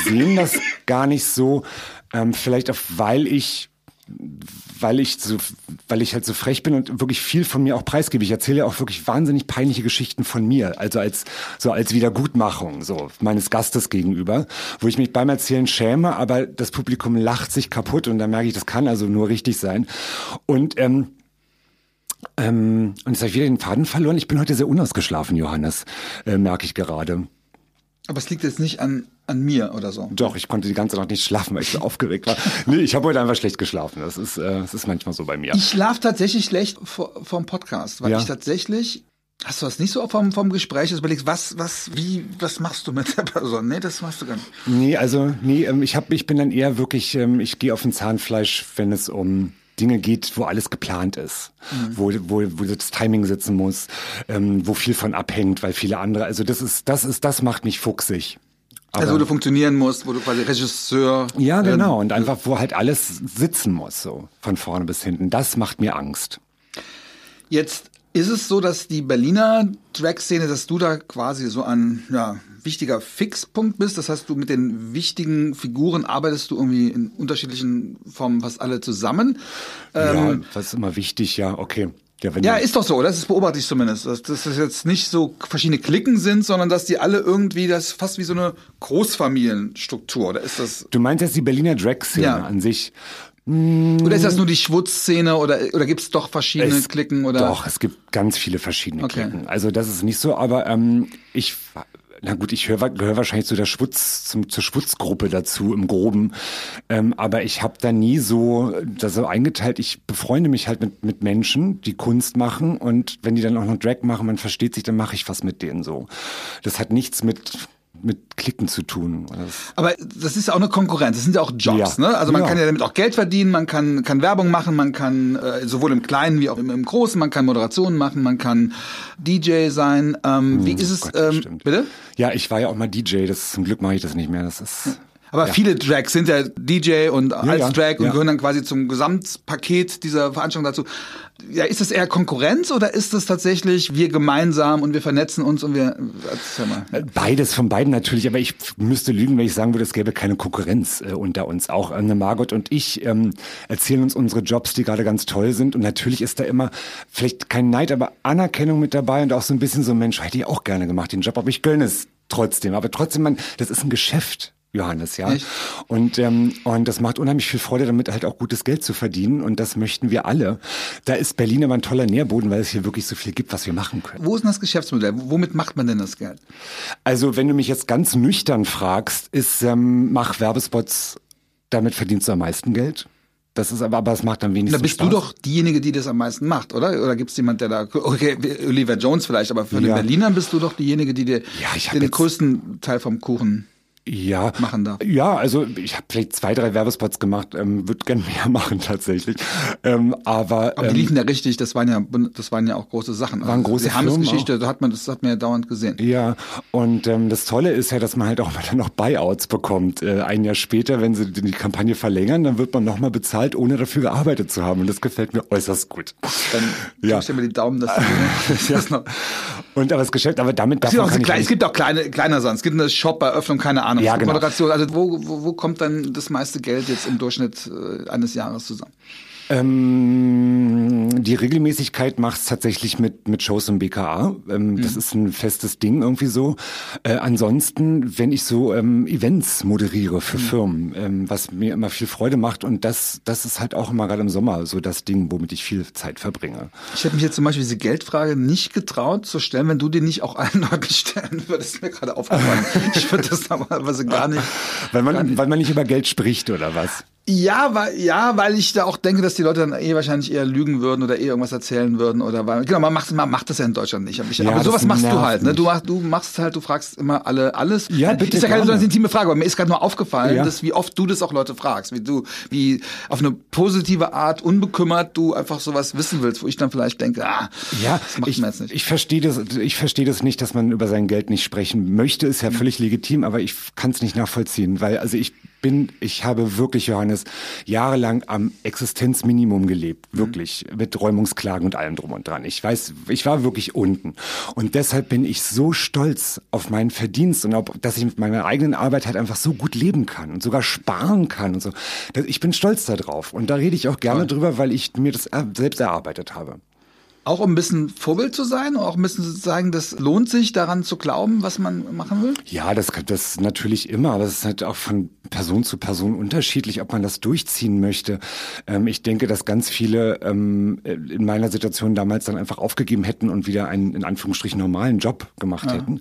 sehen das gar nicht so, ähm, vielleicht auch, weil ich weil ich so, weil ich halt so frech bin und wirklich viel von mir auch preisgebe. Ich erzähle ja auch wirklich wahnsinnig peinliche Geschichten von mir, also als so als Wiedergutmachung so meines Gastes gegenüber, wo ich mich beim Erzählen schäme, aber das Publikum lacht sich kaputt und dann merke ich, das kann also nur richtig sein. Und ähm, ähm, und jetzt habe ich wieder den Faden verloren. Ich bin heute sehr unausgeschlafen, Johannes, äh, merke ich gerade. Aber es liegt jetzt nicht an, an mir oder so. Doch, ich konnte die ganze Nacht nicht schlafen, weil ich so aufgeregt war. Nee, ich habe heute einfach schlecht geschlafen. Das ist, äh, das ist manchmal so bei mir. Ich schlafe tatsächlich schlecht vor, dem Podcast, weil Ja. ich tatsächlich Hast du das nicht so vom, vom Gespräch, dass du überlegst, was, was, wie, was machst du mit der Person? Nee, das machst du gar nicht. Nee, also, nee, ähm, ich hab, ich bin dann eher wirklich, ähm, ich gehe auf ein Zahnfleisch, wenn es um Dinge geht, wo alles geplant ist, mhm. wo, wo, wo das Timing sitzen muss, ähm, wo viel von abhängt, weil viele andere, also das ist, das ist, das macht mich fuchsig. Aber, also wo du funktionieren musst, wo du quasi Regisseur. Ja, genau. Und einfach, wo halt alles sitzen muss, so von vorne bis hinten. Das macht mir Angst. Jetzt ist es so, dass die Berliner Drag-Szene, dass du da quasi so ein ja, wichtiger Fixpunkt bist? Das heißt, du mit den wichtigen Figuren arbeitest du irgendwie in unterschiedlichen Formen fast alle zusammen? Ja, ähm, das ist immer wichtig, ja, okay. Ja, ja, ist doch so, das ist beobachte ich zumindest, dass, dass das jetzt nicht so verschiedene Klicken sind, sondern dass die alle irgendwie, das fast wie so eine Großfamilienstruktur, oder ist das? Du meinst jetzt die Berliner Drag-Szene ja. an sich? Oder ist das nur die Schwutz-Szene oder, oder gibt es doch verschiedene es, Klicken? Oder? Doch, es gibt ganz viele verschiedene okay. Klicken. Also das ist nicht so, aber ähm, ich na gut, ich höre gehöre wahrscheinlich zu der Schwutz, zum, zur Schwutzgruppe dazu im Groben. Ähm, aber ich habe da nie so, das so eingeteilt, ich befreunde mich halt mit, mit Menschen, die Kunst machen und wenn die dann auch noch Drag machen, man versteht sich, dann mache ich was mit denen so. Das hat nichts mit mit Klicken zu tun. Aber das ist ja auch eine Konkurrenz, das sind ja auch Jobs, ja. ne? Also man ja. kann ja damit auch Geld verdienen, man kann, kann Werbung machen, man kann äh, sowohl im Kleinen wie auch im, im Großen, man kann Moderationen machen, man kann DJ sein. Ähm, hm, wie ist es, Gott, ähm, bitte? Ja, ich war ja auch mal DJ, das zum Glück mache ich das nicht mehr. Das ist. Aber ja. viele Drags sind ja DJ und ja, als Drag und gehören dann quasi zum Gesamtpaket dieser Veranstaltung dazu. Ja, ist das eher Konkurrenz oder ist das tatsächlich wir gemeinsam und wir vernetzen uns und wir mal. Äh, beides von beiden natürlich, aber ich müsste lügen, wenn ich sagen würde, es gäbe keine Konkurrenz äh, unter uns. Auch äh, Margot und ich ähm, erzählen uns unsere Jobs, die gerade ganz toll sind und natürlich ist da immer vielleicht kein Neid, aber Anerkennung mit dabei und auch so ein bisschen so Mensch, hätte ich auch gerne gemacht den Job, aber ich gönne es trotzdem. Aber trotzdem, man, das ist ein Geschäft. Johannes, ja. Echt? Und ähm, und das macht unheimlich viel Freude, damit halt auch gutes Geld zu verdienen und das möchten wir alle. Da ist Berlin aber ein toller Nährboden, weil es hier wirklich so viel gibt, was wir machen können. Wo ist denn das Geschäftsmodell? Womit macht man denn das Geld? Also wenn du mich jetzt ganz nüchtern fragst, ist ähm, mach Werbespots, damit verdienst du am meisten Geld. Das ist aber, aber es macht am wenigsten Da bist Spaß. du doch diejenige, die das am meisten macht, oder? Oder gibt es jemand, der da, okay, Oliver Jones vielleicht, aber für ja. den Berlinern bist du doch diejenige, die dir ja, den größten Teil vom Kuchen ja, machen darf. Ja, also ich habe vielleicht zwei, drei Werbespots gemacht, ähm, würde gern mehr machen tatsächlich. Ähm, aber aber die ähm, liefen ja richtig, das waren ja das waren ja auch große Sachen. Waren also, große die Hammes-Geschichte, da hat man das hat man ja dauernd gesehen. Ja, und ähm, das Tolle ist ja, dass man halt auch mal dann noch Buyouts bekommt. Äh, ein Jahr später, wenn sie die Kampagne verlängern, dann wird man nochmal bezahlt, ohne dafür gearbeitet zu haben. Und das gefällt mir äußerst gut. Dann ja. ich dir mal die Daumen, dass du ja. noch. Und aber das Geschäft, aber damit darf man klein, Es gibt auch kleine, kleiner Sachen. Es gibt eine Shop-Eröffnung, keine Ahnung. Ja, genau. Moderation. Also wo, wo, wo kommt dann das meiste Geld jetzt im Durchschnitt äh, eines Jahres zusammen? Ähm, die Regelmäßigkeit macht's tatsächlich mit, mit Shows im BKA. Ähm, mhm. Das ist ein festes Ding irgendwie so. Äh, ansonsten, wenn ich so ähm, Events moderiere für mhm. Firmen, ähm, was mir immer viel Freude macht und das, das ist halt auch immer gerade im Sommer so das Ding, womit ich viel Zeit verbringe. Ich hätte mich jetzt zum Beispiel diese Geldfrage nicht getraut zu stellen, wenn du die nicht auch Leuten stellen würdest. Mir gerade aufgefallen. ich würde das normalerweise gar nicht. Weil man, nicht. weil man nicht über Geld spricht oder was? Ja, weil, ja, weil ich da auch denke, dass die Leute dann eh wahrscheinlich eher lügen würden oder eh irgendwas erzählen würden oder weil, genau, man macht, man macht das ja in Deutschland nicht. Aber, ich, ja, aber sowas machst du halt, ne? Du machst, du machst halt, du fragst immer alle alles. Ja, bitte. Ist ja keine besonders intime Frage, aber mir ist gerade nur aufgefallen, ja. dass wie oft du das auch Leute fragst, wie du, wie auf eine positive Art, unbekümmert du einfach sowas wissen willst, wo ich dann vielleicht denke, ah, ja, das macht ich, man jetzt nicht. Ich verstehe das, ich verstehe das nicht, dass man über sein Geld nicht sprechen möchte, ist ja mhm. völlig legitim, aber ich kann es nicht nachvollziehen, weil, also ich bin, ich habe wirklich, Johannes, jahrelang am Existenzminimum gelebt, mhm. wirklich, mhm. mit Räumungsklagen und allem drum und dran. Ich weiß, ich war wirklich unten. Und deshalb bin ich so stolz auf meinen Verdienst und ob, dass ich mit meiner eigenen Arbeit halt einfach so gut leben kann und sogar sparen kann und so. Ich bin stolz darauf. Und da rede ich auch gerne Toll. drüber, weil ich mir das selbst erarbeitet habe. Auch um ein bisschen Vorbild zu sein, auch ein bisschen zu sagen, das lohnt sich, daran zu glauben, was man machen will? Ja, das, das natürlich immer. Das ist halt auch von Person zu Person unterschiedlich, ob man das durchziehen möchte. Ähm, ich denke, dass ganz viele ähm, in meiner Situation damals dann einfach aufgegeben hätten und wieder einen, in Anführungsstrichen, normalen Job gemacht ja. hätten.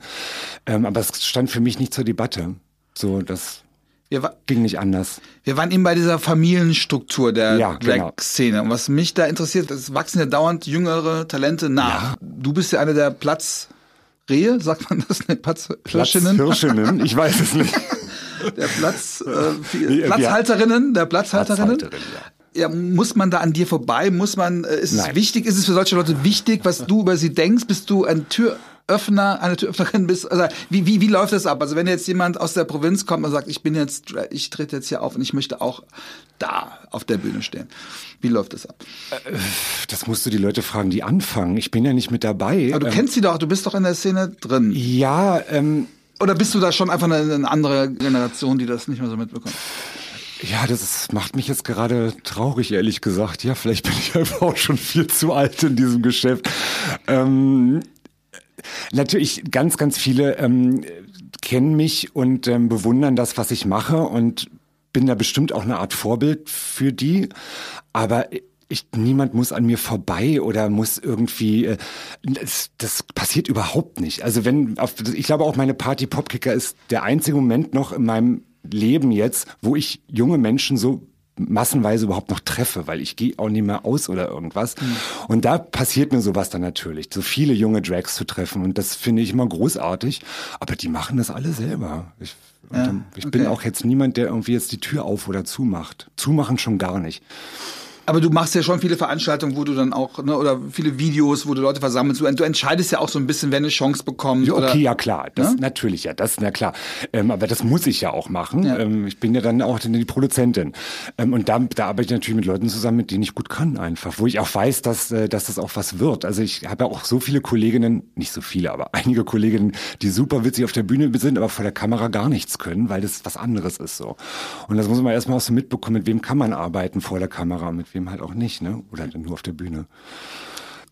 Ähm, aber es stand für mich nicht zur Debatte. So, das Wir wa- Ging nicht anders. Wir waren eben bei dieser Familienstruktur der Ja, genau. Drag-Szene. Und was mich da interessiert, es wachsen ja dauernd jüngere Talente nach. Du bist ja einer der Platzrehe, sagt man das? Ne, Platzhirschinnen? Hirschinnen, ich weiß es nicht. Der Platz, äh, Wir- Platzhalterinnen, der Platzhalterinnen. Platzhalterin, Ja, muss man da an dir vorbei? Muss man, äh, ist es Nein. wichtig, ist es für solche Leute wichtig, was du über sie denkst? Bist du ein Türöffner, eine Türöffnerin bist? Also, wie, wie, wie läuft das ab? Also, wenn jetzt jemand aus der Provinz kommt und sagt, ich bin jetzt, ich trete jetzt hier auf und ich möchte auch da auf der Bühne stehen. Wie läuft das ab? Das musst du die Leute fragen, die anfangen. Ich bin ja nicht mit dabei. Aber du Ähm, kennst sie doch, du bist doch in der Szene drin. ja, ähm, Oder bist du da schon einfach eine, eine andere Generation, die das nicht mehr so mitbekommt? ja, das ist, macht mich jetzt gerade traurig, ehrlich gesagt. Ja, vielleicht bin ich einfach auch schon viel zu alt in diesem Geschäft. Ähm, natürlich, ganz, ganz viele ähm, kennen mich und ähm, bewundern das, was ich mache und bin da bestimmt auch eine Art Vorbild für die. Aber ich, niemand muss an mir vorbei oder muss irgendwie, äh, das, das passiert überhaupt nicht. Also wenn, auf, ich glaube auch meine Party Popkicker ist der einzige Moment noch in meinem Leben jetzt, wo ich junge Menschen so massenweise überhaupt noch treffe, weil ich gehe auch nicht mehr aus oder irgendwas. Und da passiert mir sowas dann natürlich, so viele junge Drags zu treffen. Und das finde ich immer großartig. Aber die machen das alle selber. Ich, Ja, dann- ich bin okay. auch jetzt niemand, der irgendwie jetzt die Tür auf oder zumacht. Zumachen schon gar nicht. Aber du machst ja schon viele Veranstaltungen, wo du dann auch, ne, oder viele Videos, wo du Leute versammelst. Du, du entscheidest ja auch so ein bisschen, wer eine Chance bekommt. Ja, oder, okay, ja klar, das Ja? natürlich ja, das na klar. Ähm, aber das muss ich ja auch machen. Ja. Ähm, ich bin ja dann auch die Produzentin ähm, und da, da arbeite ich natürlich mit Leuten zusammen, mit denen ich gut kann einfach, wo ich auch weiß, dass äh, dass das auch was wird. Also ich habe ja auch so viele Kolleginnen, nicht so viele, aber einige Kolleginnen, die super witzig auf der Bühne sind, aber vor der Kamera gar nichts können, weil das was anderes ist so. Und das muss man erstmal auch so mitbekommen, mit wem kann man arbeiten vor der Kamera, mit wem halt auch nicht, ne? Oder dann nur auf der Bühne.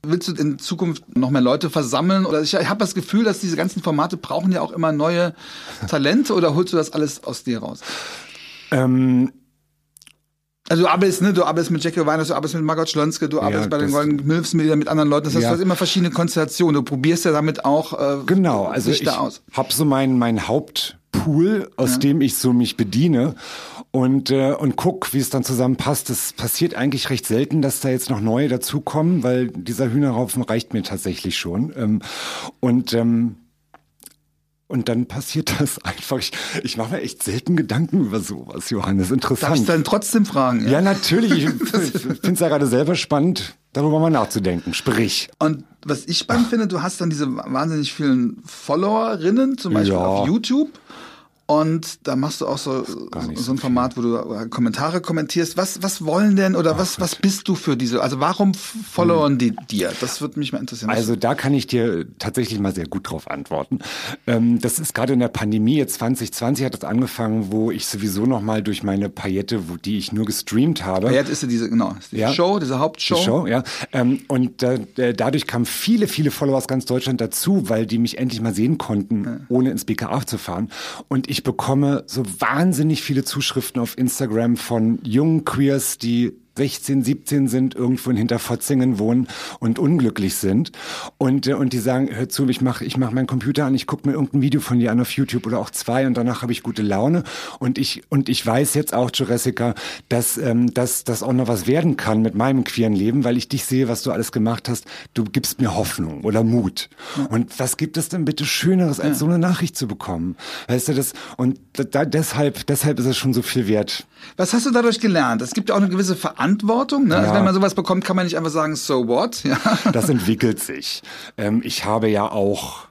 Willst du in Zukunft noch mehr Leute versammeln? Oder ich habe das Gefühl, dass diese ganzen Formate brauchen ja auch immer neue Talente oder holst du das alles aus dir raus? Ähm, Also du arbeitest, ne, du arbeitest mit Jackie Weiners, du arbeitest mit Margot Schlönske, du arbeitest bei den Golden Milfs mit, mit anderen Leuten. Das heißt, Ja. du hast immer verschiedene Konstellationen. Du probierst ja damit auch äh, Genau, also ich aus. habe so meinen mein Hauptpool, aus dem ich so mich bediene und äh, und guck, wie es dann zusammenpasst. Das passiert eigentlich recht selten, dass da jetzt noch neue dazukommen, weil dieser Hühnerhaufen reicht mir tatsächlich schon. Ähm, und ähm, und dann passiert das einfach. Ich, ich mache mir echt selten Gedanken über sowas, Johannes. Darf ich Interessant. dann trotzdem fragen? Ja, natürlich. Ich finde es ja gerade selber spannend, darüber mal nachzudenken. Sprich. Und was ich spannend finde, du hast dann diese wahnsinnig vielen Followerinnen, zum Beispiel Ja. auf YouTube. Und da machst du auch so, so, so ein Format, wo du äh, Kommentare kommentierst. Was, was wollen denn oder was, was bist du für diese? Also warum f- followern die dir? Das würde mich mal interessieren. Also da kann ich dir tatsächlich mal sehr gut drauf antworten. Ähm, das ist gerade in der Pandemie jetzt 2020 hat das angefangen, wo ich sowieso noch mal durch meine Paillette, wo die ich nur gestreamt habe. Jetzt ist ja diese, genau, diese Ja. Show, diese Hauptshow. Die Show, ja. Ähm, und äh, äh, dadurch kamen viele, viele Follower aus ganz Deutschland dazu, weil die mich endlich mal sehen konnten, ohne ins BKA zu fahren. Und ich bekomme so wahnsinnig viele Zuschriften auf Instagram von jungen Queers, die 16, 17 sind, irgendwo in Hinterfotzingen wohnen und unglücklich sind. Und, äh, und die sagen, hör zu, ich mache ich mach meinen Computer an, ich gucke mir irgendein Video von dir an auf YouTube oder auch zwei und danach habe ich gute Laune. Und ich, und ich weiß jetzt auch, Jessica, dass, ähm, dass das auch noch was werden kann mit meinem queeren Leben, weil ich dich sehe, was du alles gemacht hast. Du gibst mir Hoffnung oder Mut. Und was gibt es denn bitte Schöneres, als so eine Nachricht zu bekommen? Weißt du das? Und da, deshalb, deshalb ist es schon so viel wert. Was hast du dadurch gelernt? Es gibt ja auch eine gewisse Verantwortung. Ne? Also Ja. wenn man sowas bekommt, kann man nicht einfach sagen, so what? Ja. Das entwickelt sich. Ähm, ich habe ja auch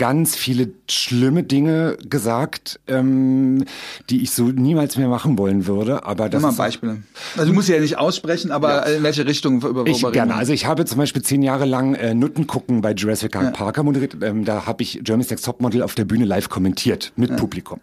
ganz viele schlimme Dinge gesagt, ähm, die ich so niemals mehr machen wollen würde. Aber das Nimm mal Beispiele. Also du musst ja nicht aussprechen, aber in welche Richtung über Ich gerne. Also ich habe zum Beispiel zehn Jahre lang äh, Nutten gucken bei Jurassic Park Parker moderiert. Ähm, da habe ich Jeremy's Next Topmodel auf der Bühne live kommentiert mit Publikum.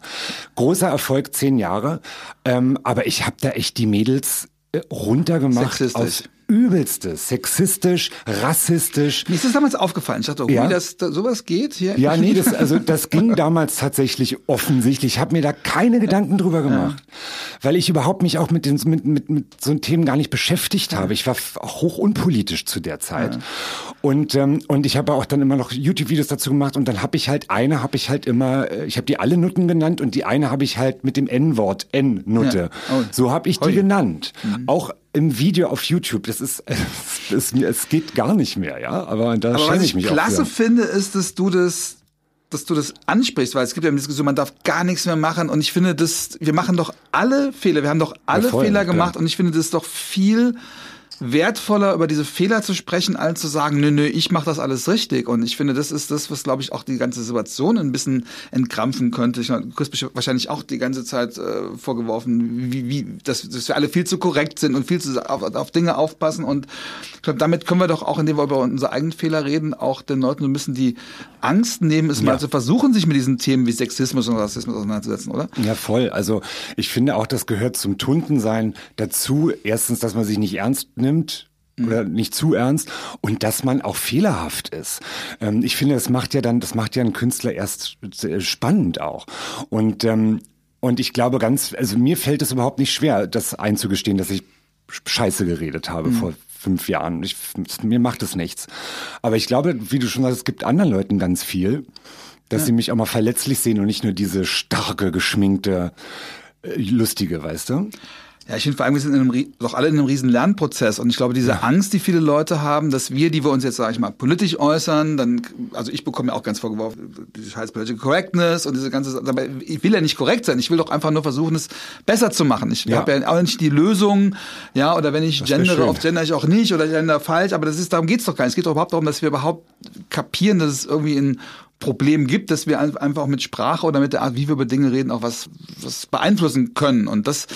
Großer Erfolg, zehn Jahre. Ähm, aber ich habe da echt die Mädels runtergemacht Sexistisch. aus Übelste. Sexistisch, rassistisch. Mir ist das damals aufgefallen. Ich dachte, oh, Ja. wie das da, sowas geht hier. Ja, nee, das, also das ging damals tatsächlich offensichtlich. Ich habe mir da keine Gedanken drüber gemacht, weil ich überhaupt mich auch mit, den, mit, mit, mit so Themen gar nicht beschäftigt habe. Ich war hoch unpolitisch zu der Zeit. Und, ähm, und ich habe auch dann immer noch YouTube-Videos dazu gemacht und dann habe ich halt eine, habe ich halt immer, äh, ich habe die alle Nutten genannt und die eine habe ich halt mit dem N-Wort, N-Nutte. Ja. Oh. So habe ich die Hui. genannt. Auch im Video auf YouTube. Das ist, es, ist, mir- es geht gar nicht mehr, ja. Aber da schäme was ich ich mich auch klasse für. finde, ist, dass du das dass du das ansprichst, weil es gibt ja eine Diskussion, man darf gar nichts mehr machen und ich finde, das, wir machen doch alle Fehler, wir haben doch alle voll, Fehler klar. gemacht und ich finde das doch viel wertvoller, über diese Fehler zu sprechen, als zu sagen, nö, nö, ich mache das alles richtig. Und ich finde, das ist das, was, glaube ich, auch die ganze Situation ein bisschen entkrampfen könnte. Ich, kriegst mich wahrscheinlich auch die ganze Zeit äh, vorgeworfen, wie, wie, dass, dass wir alle viel zu korrekt sind und viel zu auf, auf Dinge aufpassen. Und ich glaube, damit können wir doch auch, indem wir über unsere eigenen Fehler reden, auch den Leuten ein bisschen die Angst nehmen, es mal zu versuchen, sich mit diesen Themen wie Sexismus und Rassismus auseinanderzusetzen, oder? Ja, voll. Also ich finde auch, das gehört zum Tuntensein dazu. Erstens, dass man sich nicht ernst nimmt oder nicht zu ernst und dass man auch fehlerhaft ist. Ähm, ich finde, das macht ja dann, das macht ja einen Künstler erst spannend auch. Und ähm, und ich glaube ganz, also mir fällt es überhaupt nicht schwer, das einzugestehen, dass ich Scheiße geredet habe vor fünf Jahren. Ich, mir macht es nichts. Aber ich glaube, wie du schon sagst, es gibt anderen Leuten ganz viel, dass sie mich auch mal verletzlich sehen und nicht nur diese starke, geschminkte, äh, lustige, weißt du? Ja, ich finde vor allem, wir sind in einem, doch alle in einem riesen Lernprozess und ich glaube, diese Angst, die viele Leute haben, dass wir, die wir uns jetzt, sage ich mal, politisch äußern, dann, also ich bekomme ja auch ganz vorgeworfen, die scheiß Political Correctness und diese ganze, dabei, ich will ja nicht korrekt sein, ich will doch einfach nur versuchen, es besser zu machen. Ich Ja. habe ja auch nicht die Lösung, ja, oder wenn ich wär gendere, auf gender ich auch nicht oder gender falsch, aber das ist, darum geht's doch gar nicht. Es geht doch überhaupt darum, dass wir überhaupt kapieren, dass es irgendwie ein Problem gibt, dass wir ein- einfach mit Sprache oder mit der Art, wie wir über Dinge reden, auch was, was beeinflussen können. Und das,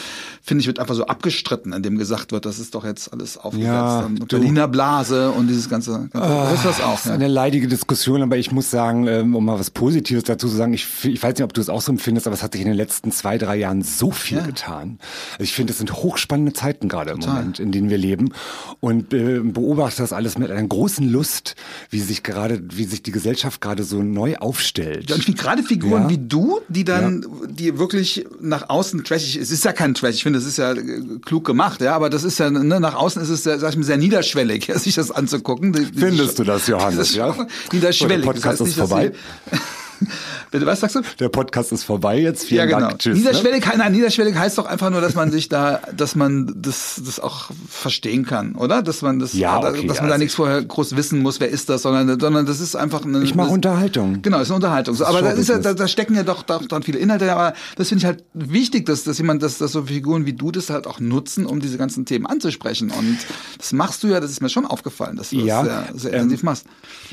finde ich, wird einfach so abgestritten, indem gesagt wird, das ist doch jetzt alles aufgesetzt. Ja, und Berliner Blase und dieses ganze, ganze das ist das auch. Das ist eine leidige Diskussion, aber ich muss sagen, ähm, um mal was Positives dazu zu sagen, ich, ich weiß nicht, ob du es auch so empfindest, aber es hat sich in den letzten zwei, drei Jahren so viel Ja. getan. Also ich finde, es sind hochspannende Zeiten gerade im. Moment, in denen wir leben und äh, beobachte das alles mit einer großen Lust, wie sich gerade, wie sich die Gesellschaft gerade so neu aufstellt. Ja, und finde gerade Figuren Ja. wie du, die dann, die wirklich nach außen trashig, es ist ja kein Trash, ich finde, das ist ja äh, klug gemacht, ja, aber das ist ja, ne, nach außen ist es, sehr, sag ich mal, sehr niederschwellig, sich das anzugucken. Die- die- Findest du das, Johannes, ist ja? Niederschwellig. Der Podcast das heißt ist nicht, dass vorbei. Bitte, was sagst du? Der Podcast ist vorbei jetzt. Vielen ja, genau. Dank. Tschüss. Ne? niederschwellig, nein, niederschwellig heißt doch einfach nur, dass man sich da, dass man das, das auch verstehen kann, oder? Dass man das, Ja, dass okay, man da also- nichts vorher groß wissen muss, wer ist das, sondern, sondern das ist einfach eine. Ich mache Unterhaltung. Genau, ist eine Unterhaltung. Das aber da, ist ja, da, da stecken ja doch, doch dann viele Inhalte, aber das finde ich halt wichtig, dass, dass jemand, dass, dass so Figuren wie du das halt auch nutzen, um diese ganzen Themen anzusprechen. Und das machst du ja, das ist mir schon aufgefallen, dass du Ja, das sehr, sehr ähm, intensiv machst.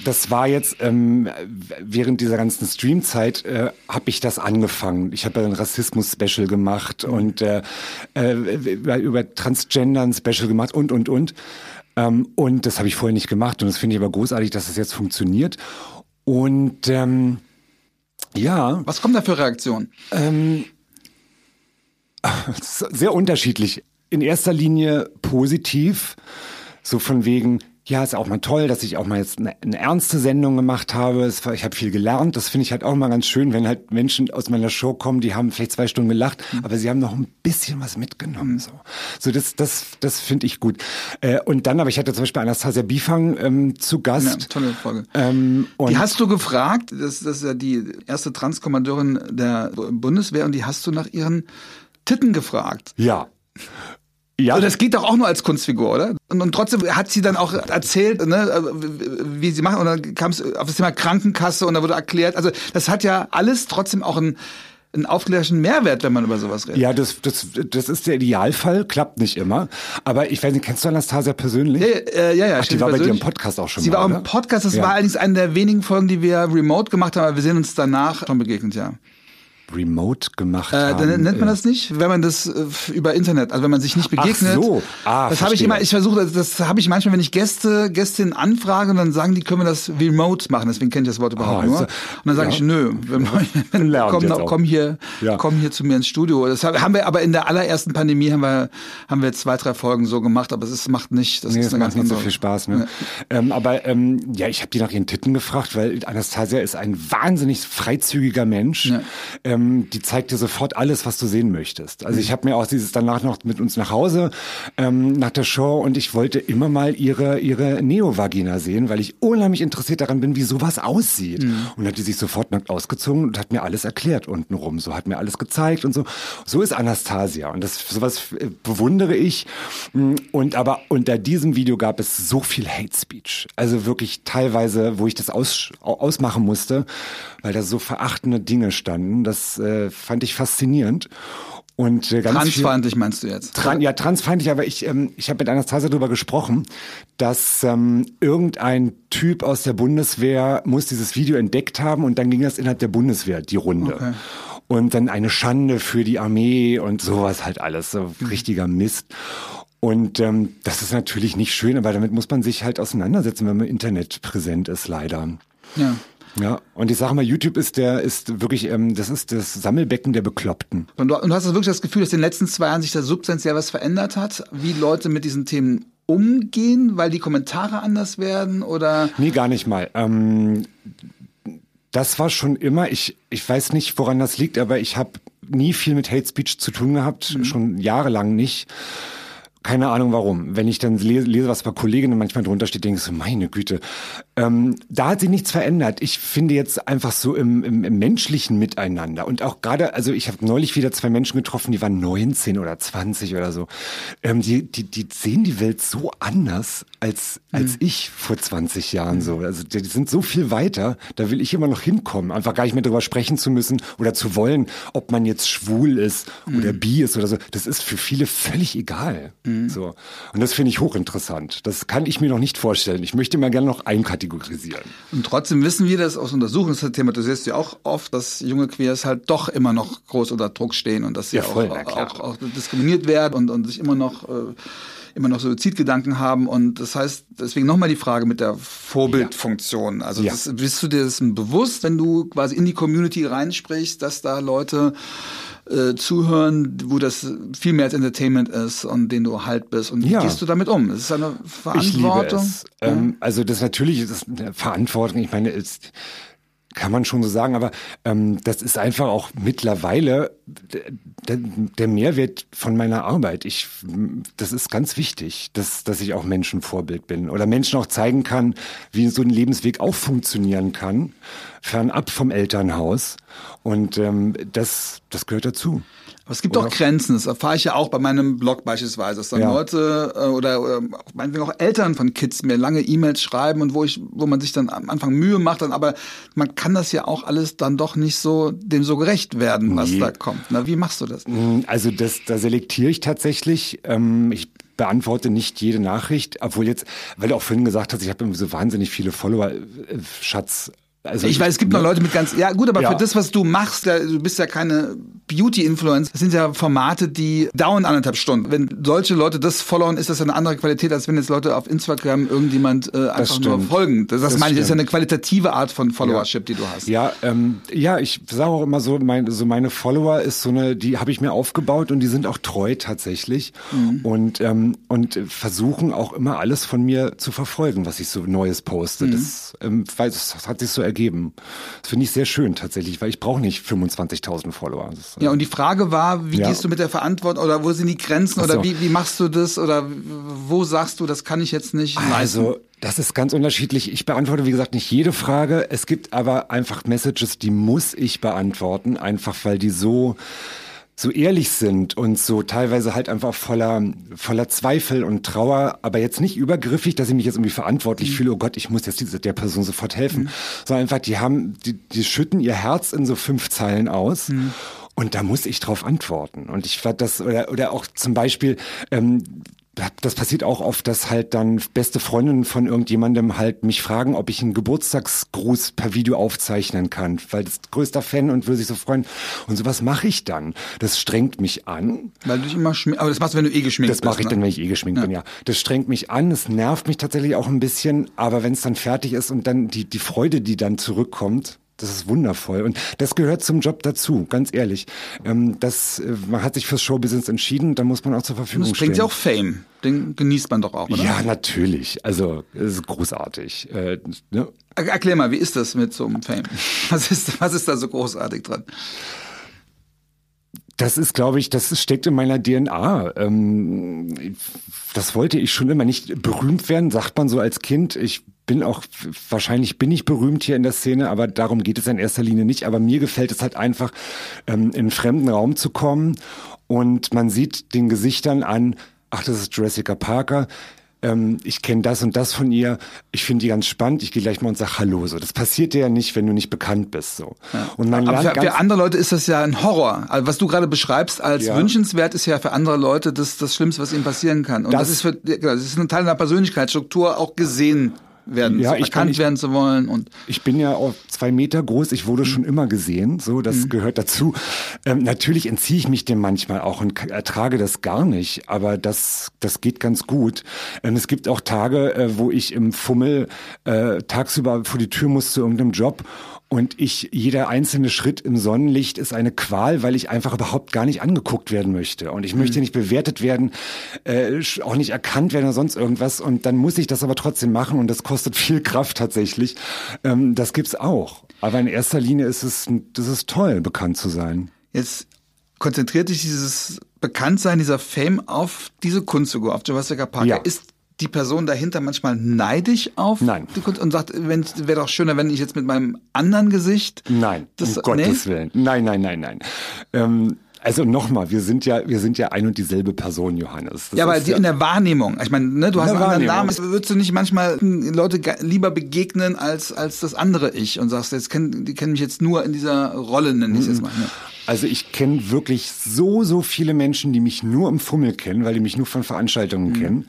Das war jetzt ähm, während dieser ganzen Streamzeit äh, habe ich das angefangen. Ich habe ein Rassismus-Special gemacht und äh, äh, über, über Transgender ein Special gemacht und und und. Ähm, und das habe ich vorher nicht gemacht und das finde ich aber großartig, dass es das jetzt funktioniert. Und ähm, ja, Was kommt da für Reaktionen? Ist sehr unterschiedlich. In erster Linie positiv, so von wegen, ja, ist auch mal toll, dass ich auch mal jetzt eine, eine ernste Sendung gemacht habe. War, ich habe viel gelernt. Das finde ich halt auch mal ganz schön, wenn halt Menschen aus meiner Show kommen, die haben vielleicht zwei Stunden gelacht, aber sie haben noch ein bisschen was mitgenommen. So, so das, das, das finde ich gut. Äh, und dann, aber ich hatte zum Beispiel Anastasia Bifang ähm, zu Ja, Gast. tolle Folge. Ähm, und die hast du gefragt, das, das ist ja die erste Transkommandeurin der Bundeswehr und die hast du nach ihren Titten gefragt. ja. Ja, Und das geht doch auch nur als Kunstfigur, oder? Und, und trotzdem hat sie dann auch erzählt, ne, wie sie machen. Und dann kam es auf das Thema Krankenkasse und da wurde erklärt. Also das hat ja alles trotzdem auch einen, einen aufklärerischen Mehrwert, wenn man über sowas redet. Ja, das, das, das ist der Idealfall, klappt nicht immer. Aber ich weiß nicht, kennst du Anastasia persönlich? Ja, ja, ja. ja Ach, die war bei dir im. Podcast auch schon Sie mal, war auch im oder? Podcast. Das Ja. war allerdings eine der wenigen Folgen, die wir remote gemacht haben, aber wir sehen uns danach schon begegnet, ja. Remote gemacht äh, haben. Dann nennt man das nicht, wenn man das äh, über Internet, also wenn man sich nicht begegnet. Ach so. Ah, das habe ich immer, ich versuche, das, das habe ich manchmal, wenn ich Gäste, Gästinnen anfrage und dann sagen die, können wir das remote machen, deswegen kenne ich das Wort überhaupt Ah, nur. Und ja- dann sage ja. ich, nö, wenn, Lernt komm, auch. komm hier, Ja. komm hier zu mir ins Studio. Das haben wir aber in der allerersten Pandemie haben wir, haben wir zwei, drei Folgen so gemacht, aber es macht nicht, das Nee, ist das eine macht ganz nicht so viel Spaß. Ne? Ähm, aber ähm, ja, ich habe die nach ihren Titten gefragt, weil Anastasia ist ein wahnsinnig freizügiger Mensch. Ja. Ähm, die zeigt dir sofort alles, was du sehen möchtest. Also ich habe mir auch dieses danach noch mit uns nach Hause ähm, nach der Show und ich wollte immer mal ihre ihre Neovagina sehen, weil ich unheimlich interessiert daran bin, wie sowas aussieht. Und hat die sich sofort nackt ausgezogen und hat mir alles erklärt untenrum. So hat mir alles gezeigt und so. So ist Anastasia und das sowas äh, bewundere ich. Mm, Und aber unter diesem Video gab es so viel Hate Speech. Also wirklich teilweise, wo ich das aus, au- ausmachen musste, weil da so verachtende Dinge standen. Das äh, fand ich faszinierend. Und äh, ganz viel, Transfeindlich meinst du jetzt? Tran ja, transfeindlich, aber ich, ähm, ich habe mit Anastasia darüber gesprochen, dass ähm, irgendein Typ aus der Bundeswehr muss dieses Video entdeckt haben und dann ging das innerhalb der Bundeswehr, die Runde. Okay. Und dann eine Schande für die Armee und sowas halt alles, so richtiger Mist. Und ähm, das ist natürlich nicht schön, aber damit muss man sich halt auseinandersetzen, wenn man im Internet präsent ist, leider. Ja. Ja, und ich sage mal, YouTube ist der, ist wirklich, ähm, das ist das Sammelbecken der Bekloppten. Und du, und du hast wirklich das Gefühl, dass in den letzten zwei Jahren sich da substanziell was verändert hat, wie Leute mit diesen Themen umgehen, weil die Kommentare anders werden oder Nee, gar nicht mal. Ähm, das war schon immer, ich, ich weiß nicht, woran das liegt, aber ich habe nie viel mit Hate Speech zu tun gehabt, schon jahrelang nicht. Keine Ahnung warum. Wenn ich dann lese, lese was bei Kolleginnen manchmal drunter steht, denke ich so, meine Güte. Ähm, da hat sich nichts verändert. Ich finde jetzt einfach so im, im, im menschlichen Miteinander und auch gerade, also ich habe neulich wieder zwei Menschen getroffen, die waren 19 oder 20 oder so. Ähm, die, die, die sehen die Welt so anders als, als ich vor 20 Jahren so. Also die, die sind so viel weiter, da will ich immer noch hinkommen. Einfach gar nicht mehr drüber sprechen zu müssen oder zu wollen, ob man jetzt schwul ist oder bi ist oder so. Das ist für viele völlig egal. So. Und das finde ich hochinteressant. Das kann ich mir noch nicht vorstellen. Ich möchte mal gerne noch einkategorisieren. Und trotzdem wissen wir das aus Untersuchungen, das thematisierst du ja auch oft, dass junge Queers halt doch immer noch groß unter Druck stehen und dass sie Ja, voll, auch, auch, auch diskriminiert werden und, und sich immer noch, äh, immer noch Suizidgedanken haben. Und das heißt, deswegen nochmal die Frage mit der Vorbildfunktion. Also Ja. das, bist du dir dessen bewusst, wenn du quasi in die Community reinsprichst, dass da Leute äh, zuhören, wo das viel mehr als Entertainment ist und den du halt bist und wie Ja. gehst du damit um? Es ist eine Verantwortung. es. Ähm, also das natürlich ist eine Verantwortung. Ich meine, es kann man schon so sagen, aber ähm, das ist einfach auch mittlerweile der, der Mehrwert von meiner Arbeit. Ich, das ist ganz wichtig, dass, dass ich auch Menschenvorbild bin oder Menschen auch zeigen kann, wie so ein Lebensweg auch funktionieren kann, fernab vom Elternhaus. Und ähm, das, das gehört dazu. Aber es gibt auch Grenzen, das erfahre ich ja auch bei meinem Blog beispielsweise, dass dann Ja. Leute äh, oder, oder meinetwegen auch Eltern von Kids mir lange E-Mails schreiben und wo ich, wo man sich dann am Anfang Mühe macht, dann aber man kann das ja auch alles dann doch nicht so dem so gerecht werden, was Nee. da kommt. Na, wie machst du das? Also das, da selektiere ich tatsächlich. Ähm, ich beantworte nicht jede Nachricht, obwohl jetzt, weil du auch vorhin gesagt hast, ich habe irgendwie so wahnsinnig viele Follower, äh, Schatz. Also Ich weiß, es gibt noch Leute mit ganz, ja gut, aber Ja. für das, was du machst, ja, du bist ja keine Beauty-Influencer, das sind ja Formate, die dauern anderthalb Stunden. Wenn solche Leute das followen, ist das ja eine andere Qualität, als wenn jetzt Leute auf Instagram irgendjemand äh, einfach nur folgen. Das, das, Das meine ich, das ist ja eine qualitative Art von Followership, die du hast. Ja, ähm, ja, ich sage auch immer so, mein, so meine Follower ist so eine, die habe ich mir aufgebaut und die sind auch treu tatsächlich und ähm, und versuchen auch immer alles von mir zu verfolgen, was ich so Neues poste. Das, ähm, weil das hat sich so ergeben. Das finde ich sehr schön tatsächlich, weil ich brauche nicht 25.000 Follower. Das, Ja, und die Frage war, wie Ja. gehst du mit der Verantwortung oder wo sind die Grenzen Ach so. oder wie, wie machst du das oder wo sagst du, das kann ich jetzt nicht leisten? Also, das ist ganz unterschiedlich. Ich beantworte, wie gesagt, nicht jede Frage. Es gibt aber einfach Messages, die muss ich beantworten, einfach weil die so so ehrlich sind und so teilweise halt einfach voller voller Zweifel und Trauer, aber jetzt nicht übergriffig, dass ich mich jetzt irgendwie verantwortlich fühle, oh Gott, ich muss jetzt dieser, der Person sofort helfen, sondern einfach, die haben, die, die schütten ihr Herz in so fünf Zeilen aus. Und da muss ich drauf antworten. Und ich fand das, oder, oder auch zum Beispiel, ähm, das passiert auch oft, dass halt dann beste Freundinnen von irgendjemandem halt mich fragen, ob ich einen Geburtstagsgruß per Video aufzeichnen kann, weil das größter Fan und würde sich so freuen. Und sowas mache ich dann. Das strengt mich an. Weil du dich immer schminkst. Aber das machst du, wenn du eh geschminkt das bist. Das mache ich ne? dann, wenn ich eh geschminkt ja. bin, ja. Das strengt mich an, es nervt mich tatsächlich auch ein bisschen, aber wenn es dann fertig ist und dann die, die Freude, die dann zurückkommt, das ist wundervoll. Und das gehört zum Job dazu, ganz ehrlich. Ähm, das, äh, man hat sich fürs Showbusiness entschieden, da muss man auch zur Verfügung stehen. Das bringt ja auch Fame. Den genießt man doch auch, oder? Ja, natürlich. Also, es ist großartig. Äh, ne? Erklär mal, wie ist das mit so einem Fame? Was ist, was ist da so großartig dran? Das ist, glaube ich, das steckt in meiner DNA. Ähm, das wollte ich schon immer nicht berühmt werden, sagt man so als Kind. Ich bin auch, wahrscheinlich bin ich berühmt hier in der Szene, aber darum geht es in erster Linie nicht. Aber mir gefällt es halt einfach, ähm, in einen fremden Raum zu kommen und man sieht den Gesichtern an, ach, das ist Jessica Parker. Ähm, ich kenne das und das von ihr, ich finde die ganz spannend, ich gehe gleich mal und sag Hallo. So, das passiert dir ja nicht, wenn du nicht bekannt bist. So. Ja. Und man Aber für, für, andere Leute ist das ja ein Horror. Also, was du gerade beschreibst als ja. wünschenswert, ist ja für andere Leute das, das Schlimmste, was ihnen passieren kann. Und das, das ist für, das ist ein Teil einer Persönlichkeitsstruktur, auch gesehen werden, ja, erkannt ich, werden zu wollen. Und ich bin ja auch zwei Meter groß, ich wurde mhm. schon immer gesehen, so das mhm. gehört dazu. Ähm, natürlich entziehe ich mich dem manchmal auch und ertrage das gar nicht, aber das, das geht ganz gut. Ähm, es gibt auch Tage, äh, wo ich im Fummel äh, tagsüber vor die Tür muss zu irgendeinem Job und ich, jeder einzelne Schritt im Sonnenlicht ist eine Qual, weil ich einfach überhaupt gar nicht angeguckt werden möchte. Und ich mhm. möchte nicht bewertet werden, äh, auch nicht erkannt werden oder sonst irgendwas. Und dann muss ich das aber trotzdem machen und das kostet viel Kraft tatsächlich. Ähm, das gibt's auch. Aber in erster Linie ist es, das ist toll, bekannt zu sein. Jetzt konzentriert sich dieses Bekanntsein, dieser Fame auf diese Kunstfigur, auf Jurassic Park. Ja. Ist die Person dahinter manchmal neidisch auf Nein. die Kunst und sagt, wäre doch schöner, wenn ich jetzt mit meinem anderen Gesicht. Nein, das, um Gottes nee? Willen. Nein, nein, nein, nein. Ähm, also nochmal, wir sind ja, wir sind ja ein und dieselbe Person, Johannes. Das ja, aber die, ja in der Wahrnehmung. Ich meine, ne, du hast einen anderen Namen. Würdest du nicht manchmal Leute lieber begegnen als als das andere Ich und sagst, jetzt kennen die kennen mich jetzt nur in dieser Rolle, nenne ich es jetzt mal. Ja. Also ich kenne wirklich so so viele Menschen, die mich nur im Fummel kennen, weil die mich nur von Veranstaltungen mhm. kennen.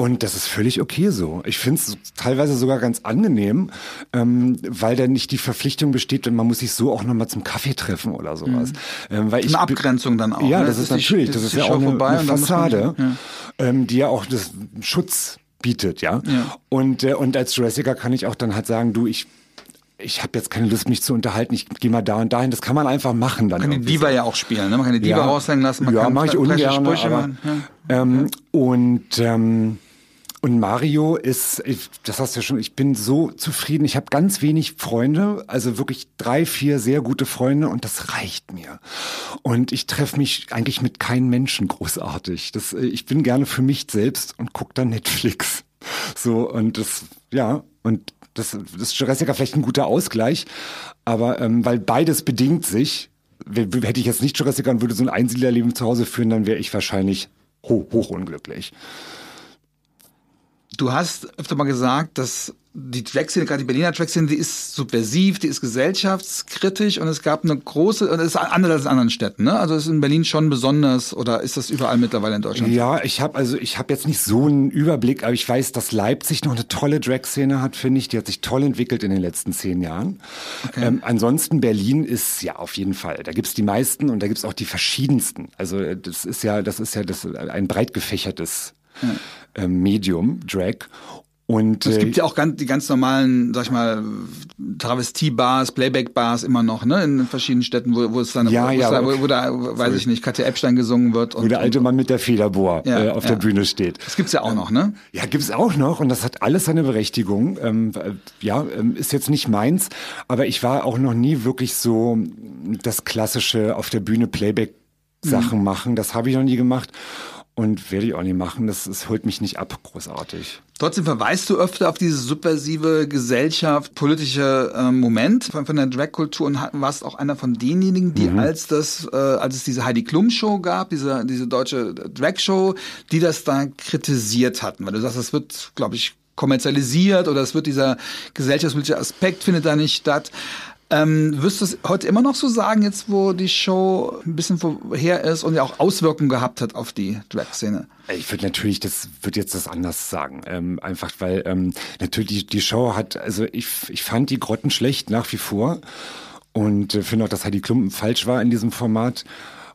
Und das ist völlig okay so. Ich finde es teilweise sogar ganz angenehm, ähm, weil da nicht die Verpflichtung besteht und man muss sich so auch nochmal zum Kaffee treffen oder sowas. Mhm. Ähm, weil ich, eine Abgrenzung dann auch. Ja, ne? das, das, ist natürlich, das, das, ist ja auch eine, eine Fassade, man, ja. Ähm, die ja auch das Schutz bietet, ja. ja. Und, äh, und als Jurassicer kann ich auch dann halt sagen, du, ich ich habe jetzt keine Lust, mich zu unterhalten, ich gehe mal da und dahin. Das kann man einfach machen dann. Man kann die Diva ja auch spielen, ne? Man kann die Diva ja. raushängen lassen, man ja, kann mach ich ungern, aber, machen. Ja. Ähm, und ähm, und Mario ist, das hast du ja schon, ich bin so zufrieden. Ich habe ganz wenig Freunde, also wirklich drei, vier sehr gute Freunde und das reicht mir. Und ich treffe mich eigentlich mit keinem Menschen großartig. Das, ich bin gerne für mich selbst und gucke dann Netflix. So, und das, ja, und das, das ist Jurassic vielleicht ein guter Ausgleich, aber ähm, weil beides bedingt sich. Hätte ich jetzt nicht Jurassic und würde so ein Einsiedlerleben zu Hause führen, dann wäre ich wahrscheinlich hoch, hoch unglücklich. Du hast öfter mal gesagt, dass die Drag-Szene, gerade die Berliner Drag-Szene, die ist subversiv, die ist gesellschaftskritisch und es gab eine große, und es ist anders als in anderen Städten, ne? Also ist in Berlin schon besonders oder ist das überall mittlerweile in Deutschland? Ja, ich habe also ich habe jetzt nicht so einen Überblick, aber ich weiß, dass Leipzig noch eine tolle Drag-Szene hat, finde ich. Die hat sich toll entwickelt in den letzten zehn Jahren. Okay. Ähm, ansonsten Berlin ist ja auf jeden Fall. Da gibt's die meisten und da gibt's auch die verschiedensten. Also das ist ja, das ist ja das ein breit gefächertes ja. Ähm, Medium, Drag. Und, es gibt äh, ja auch ganz, die ganz normalen, sag ich mal, Travestie-Bars, Playback-Bars immer noch, ne, in verschiedenen Städten, wo, wo es dann, ja, wo, ja, da, wo, wo da, weiß ich nicht, Katja Epstein gesungen wird. Und, wo der alte Mann mit der Federbohr ja, äh, auf der Bühne steht. Das gibt's ja auch noch, ne? Ja, gibt's auch noch und das hat alles seine Berechtigung. Ähm, ja, ähm, ist jetzt nicht meins, aber ich war auch noch nie wirklich so das klassische auf der Bühne Playback Sachen mhm. machen. Das habe ich noch nie gemacht und werde ich auch nicht machen. Das, das holt mich nicht ab, großartig. Trotzdem verweist du öfter auf diese subversive Gesellschaft, politische äh, Moment von, von der Drag-Kultur und warst auch einer von denjenigen, die mhm. als das, äh, als es diese Heidi Klum Show gab, diese diese deutsche Drag-Show, die das da kritisiert hatten, weil du sagst, das wird, glaube ich, kommerzialisiert oder es wird dieser gesellschaftspolitische Aspekt findet da nicht statt. Ähm, wirst du es heute immer noch so sagen, jetzt wo die Show ein bisschen vorher ist und ja auch Auswirkungen gehabt hat auf die Drag-Szene? Ich würde natürlich, das würde jetzt das anders sagen. Ähm, einfach weil ähm, natürlich die, die Show hat, also ich, ich fand die Grotten schlecht nach wie vor und äh, finde auch, dass Heidi Klumpen falsch war in diesem Format.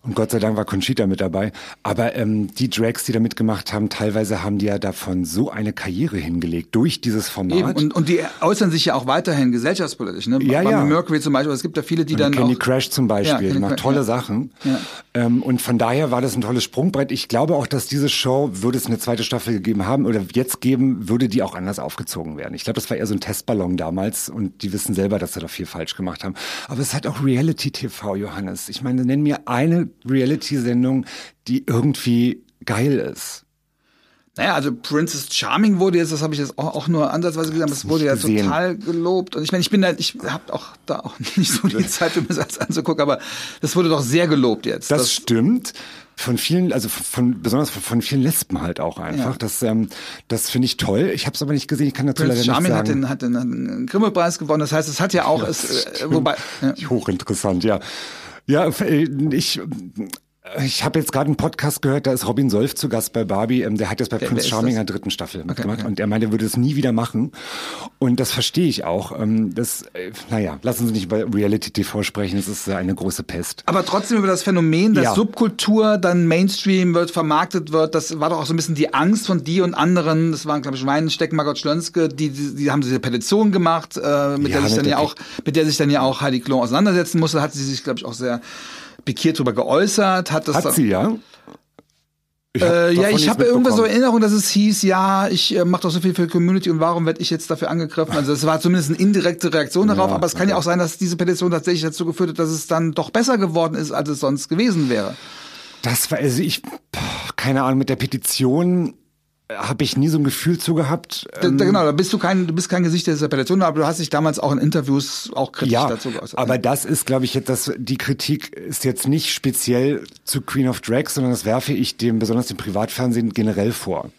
Und Gott sei Dank war Conchita mit dabei. Aber ähm, die Drags, die da mitgemacht haben, teilweise haben die ja davon so eine Karriere hingelegt durch dieses Format. Eben. Und, und die äußern sich ja auch weiterhin gesellschaftspolitisch. Ne? Ja, ja. Mercury zum Beispiel. Es gibt ja viele, die und dann Kenny auch... Crash zum Beispiel, ja, die macht tolle ja. Sachen. Ja. Ähm, und von daher war das ein tolles Sprungbrett. Ich glaube auch, dass diese Show, würde es eine zweite Staffel gegeben haben oder jetzt geben, würde die auch anders aufgezogen werden. Ich glaube, das war eher so ein Testballon damals und die wissen selber, dass sie da viel falsch gemacht haben. Aber es hat auch Reality-TV, Johannes. Ich meine, nenn mir eine Reality-Sendung, die irgendwie geil ist. Naja, also Princess Charming wurde jetzt, das habe ich jetzt auch, auch nur ansatzweise gesagt, das wurde ja total gelobt. Und ich meine, ich bin da, ich habe auch da auch nicht so die Zeit, um das anzugucken, aber das wurde doch sehr gelobt jetzt. Das, das stimmt von vielen, also von besonders von vielen Lesben halt auch einfach. Ja. Das, ähm, das finde ich toll. Ich habe es aber nicht gesehen. Ich kann dazu Prince leider Charming nicht sagen. hat den, hat den, einen Grimme-Preis gewonnen. Das heißt, es hat ja auch, ja, es, äh, wobei ja. hochinteressant, ja. Ja, äh, ich ich habe jetzt gerade einen Podcast gehört, da ist Robin Solf zu Gast bei Barbie. Ähm, der hat jetzt bei wer, Prince Charming in der dritten Staffel okay, mitgemacht okay. und er meinte, er würde es nie wieder machen. Und das verstehe ich auch. Ähm, das, äh, naja, lassen Sie nicht über Reality TV sprechen, das ist eine große Pest. Aber trotzdem über das Phänomen, dass ja. Subkultur dann Mainstream wird, vermarktet wird, das war doch auch so ein bisschen die Angst von die und anderen. Das waren, glaube ich, Weinsteck, Margot Schlönske, die, die, die haben diese Petition gemacht, äh, mit ja, der sich dann ja auch, mit der sich dann ja auch Heidi Klum auseinandersetzen musste, hat sie sich, glaube ich, auch sehr pikiert darüber geäußert. Hat, das hat sie, ja? Ich äh, ja, ich habe irgendwas so Erinnerung, dass es hieß, ja, ich äh, mache doch so viel für die Community und warum werde ich jetzt dafür angegriffen? Also es war zumindest eine indirekte Reaktion darauf, ja, aber es kann ja auch sein, dass diese Petition tatsächlich dazu geführt hat, dass es dann doch besser geworden ist, als es sonst gewesen wäre. Das war, also ich, keine Ahnung, mit der Petition habe ich nie so ein Gefühl zu gehabt. Ähm da, genau, da bist du kein, du bist kein Gesicht der Appellation, aber du hast dich damals auch in Interviews auch kritisch ja, dazu geäußert. Aber das ist, glaube ich, jetzt, das, die Kritik ist jetzt nicht speziell zu Queen of Drags, sondern das werfe ich dem, besonders dem Privatfernsehen generell vor.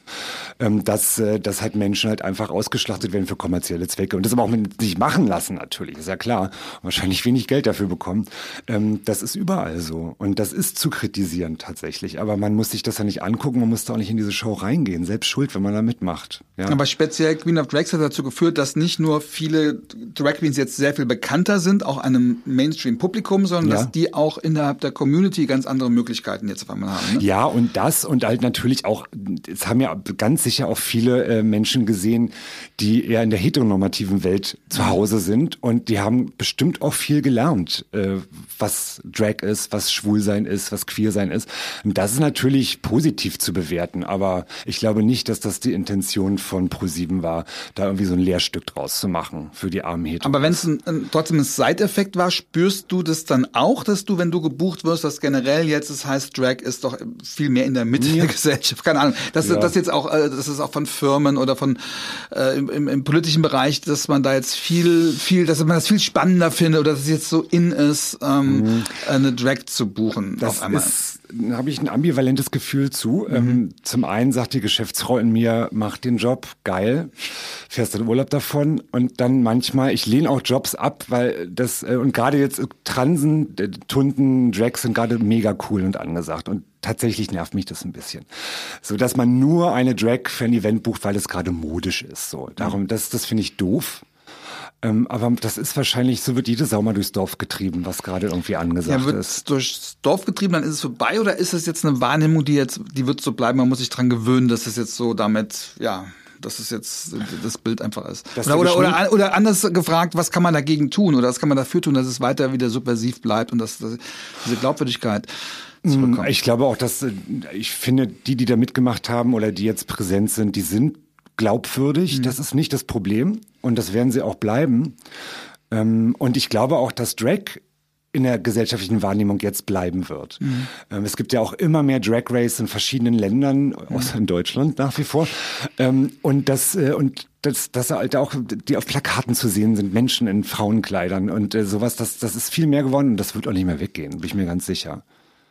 Ähm, dass, äh, dass halt Menschen halt einfach ausgeschlachtet werden für kommerzielle Zwecke und das aber auch mit sich machen lassen natürlich, ist ja klar. Wahrscheinlich wenig Geld dafür bekommen. Ähm, das ist überall so und das ist zu kritisieren tatsächlich. Aber man muss sich das ja nicht angucken, man muss da auch nicht in diese Show reingehen selbst schuld, wenn man da mitmacht. Ja. Aber speziell Queen of Drags hat dazu geführt, dass nicht nur viele Drag Queens jetzt sehr viel bekannter sind, auch einem Mainstream-Publikum, sondern ja. dass die auch innerhalb der Community ganz andere Möglichkeiten jetzt auf einmal haben. Ne? Ja, und das und halt natürlich auch, es haben ja ganz sicher auch viele äh, Menschen gesehen, die eher in der heteronormativen Welt zu Hause sind und die haben bestimmt auch viel gelernt, äh, was Drag ist, was Schwulsein ist, was Queersein ist. Und das ist natürlich positiv zu bewerten, aber ich glaube nicht, dass das die Intention von ProSieben war, da irgendwie so ein Lehrstück draus zu machen für die armen Heteros. Aber wenn es trotzdem ein Side-Effekt war, spürst du das dann auch, dass du, wenn du gebucht wirst, dass generell jetzt es das heißt, Drag ist doch viel mehr in der Mitte ja. der Gesellschaft, keine Ahnung, dass ja. das jetzt auch, äh, das ist auch von Firmen oder von äh, im, im, im, politischen Bereich, dass man da jetzt viel, viel, dass man das viel spannender findet oder dass es jetzt so in ist, ähm, mhm. eine Drag zu buchen. Das auf einmal. ist habe ich ein ambivalentes Gefühl zu. Mhm. Ähm, zum einen sagt die Geschäftsfrau in mir, mach den Job, geil, fährst in Urlaub davon. Und dann manchmal, ich lehne auch Jobs ab, weil das, äh, und gerade jetzt Transen, äh, Tunden, Drags sind gerade mega cool und angesagt. Und tatsächlich nervt mich das ein bisschen. So, dass man nur eine Drag für ein Event bucht, weil es gerade modisch ist. So, darum, das, das finde ich doof. Ähm, aber das ist wahrscheinlich, so wird jede Sau mal durchs Dorf getrieben, was gerade irgendwie angesagt ja, wird ist. durchs Dorf getrieben, dann ist es vorbei oder ist es jetzt eine Wahrnehmung, die jetzt, die wird so bleiben, man muss sich dran gewöhnen, dass es jetzt so damit, ja, dass es jetzt das Bild einfach ist. Oder, oder, oder, oder, anders gefragt, was kann man dagegen tun oder was kann man dafür tun, dass es weiter wieder subversiv bleibt und dass, dass diese Glaubwürdigkeit zurückkommt? Mm, ich glaube auch, dass ich finde, die, die da mitgemacht haben oder die jetzt präsent sind, die sind glaubwürdig. Mhm. Das ist nicht das Problem und das werden sie auch bleiben. Ähm, und ich glaube auch, dass Drag in der gesellschaftlichen Wahrnehmung jetzt bleiben wird. Mhm. Ähm, es gibt ja auch immer mehr Drag Race in verschiedenen Ländern, mhm. außer in Deutschland nach wie vor. Ähm, und das äh, und dass, dass halt auch die auf Plakaten zu sehen sind, Menschen in Frauenkleidern und äh, sowas, das, das ist viel mehr geworden und das wird auch nicht mehr weggehen, bin ich mir ganz sicher.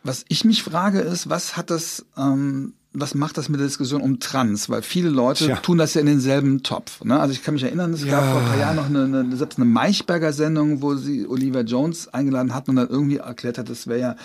Was ich mich frage ist, was hat das ähm, was macht das mit der Diskussion um Trans? Weil viele Leute Tja. tun das ja in denselben Topf. Ne? Also ich kann mich erinnern, es gab Ja. vor ein paar Jahren noch eine, eine, selbst eine Maichberger-Sendung, wo sie Olivia Jones eingeladen hatten und dann irgendwie erklärt hat, es wäre ja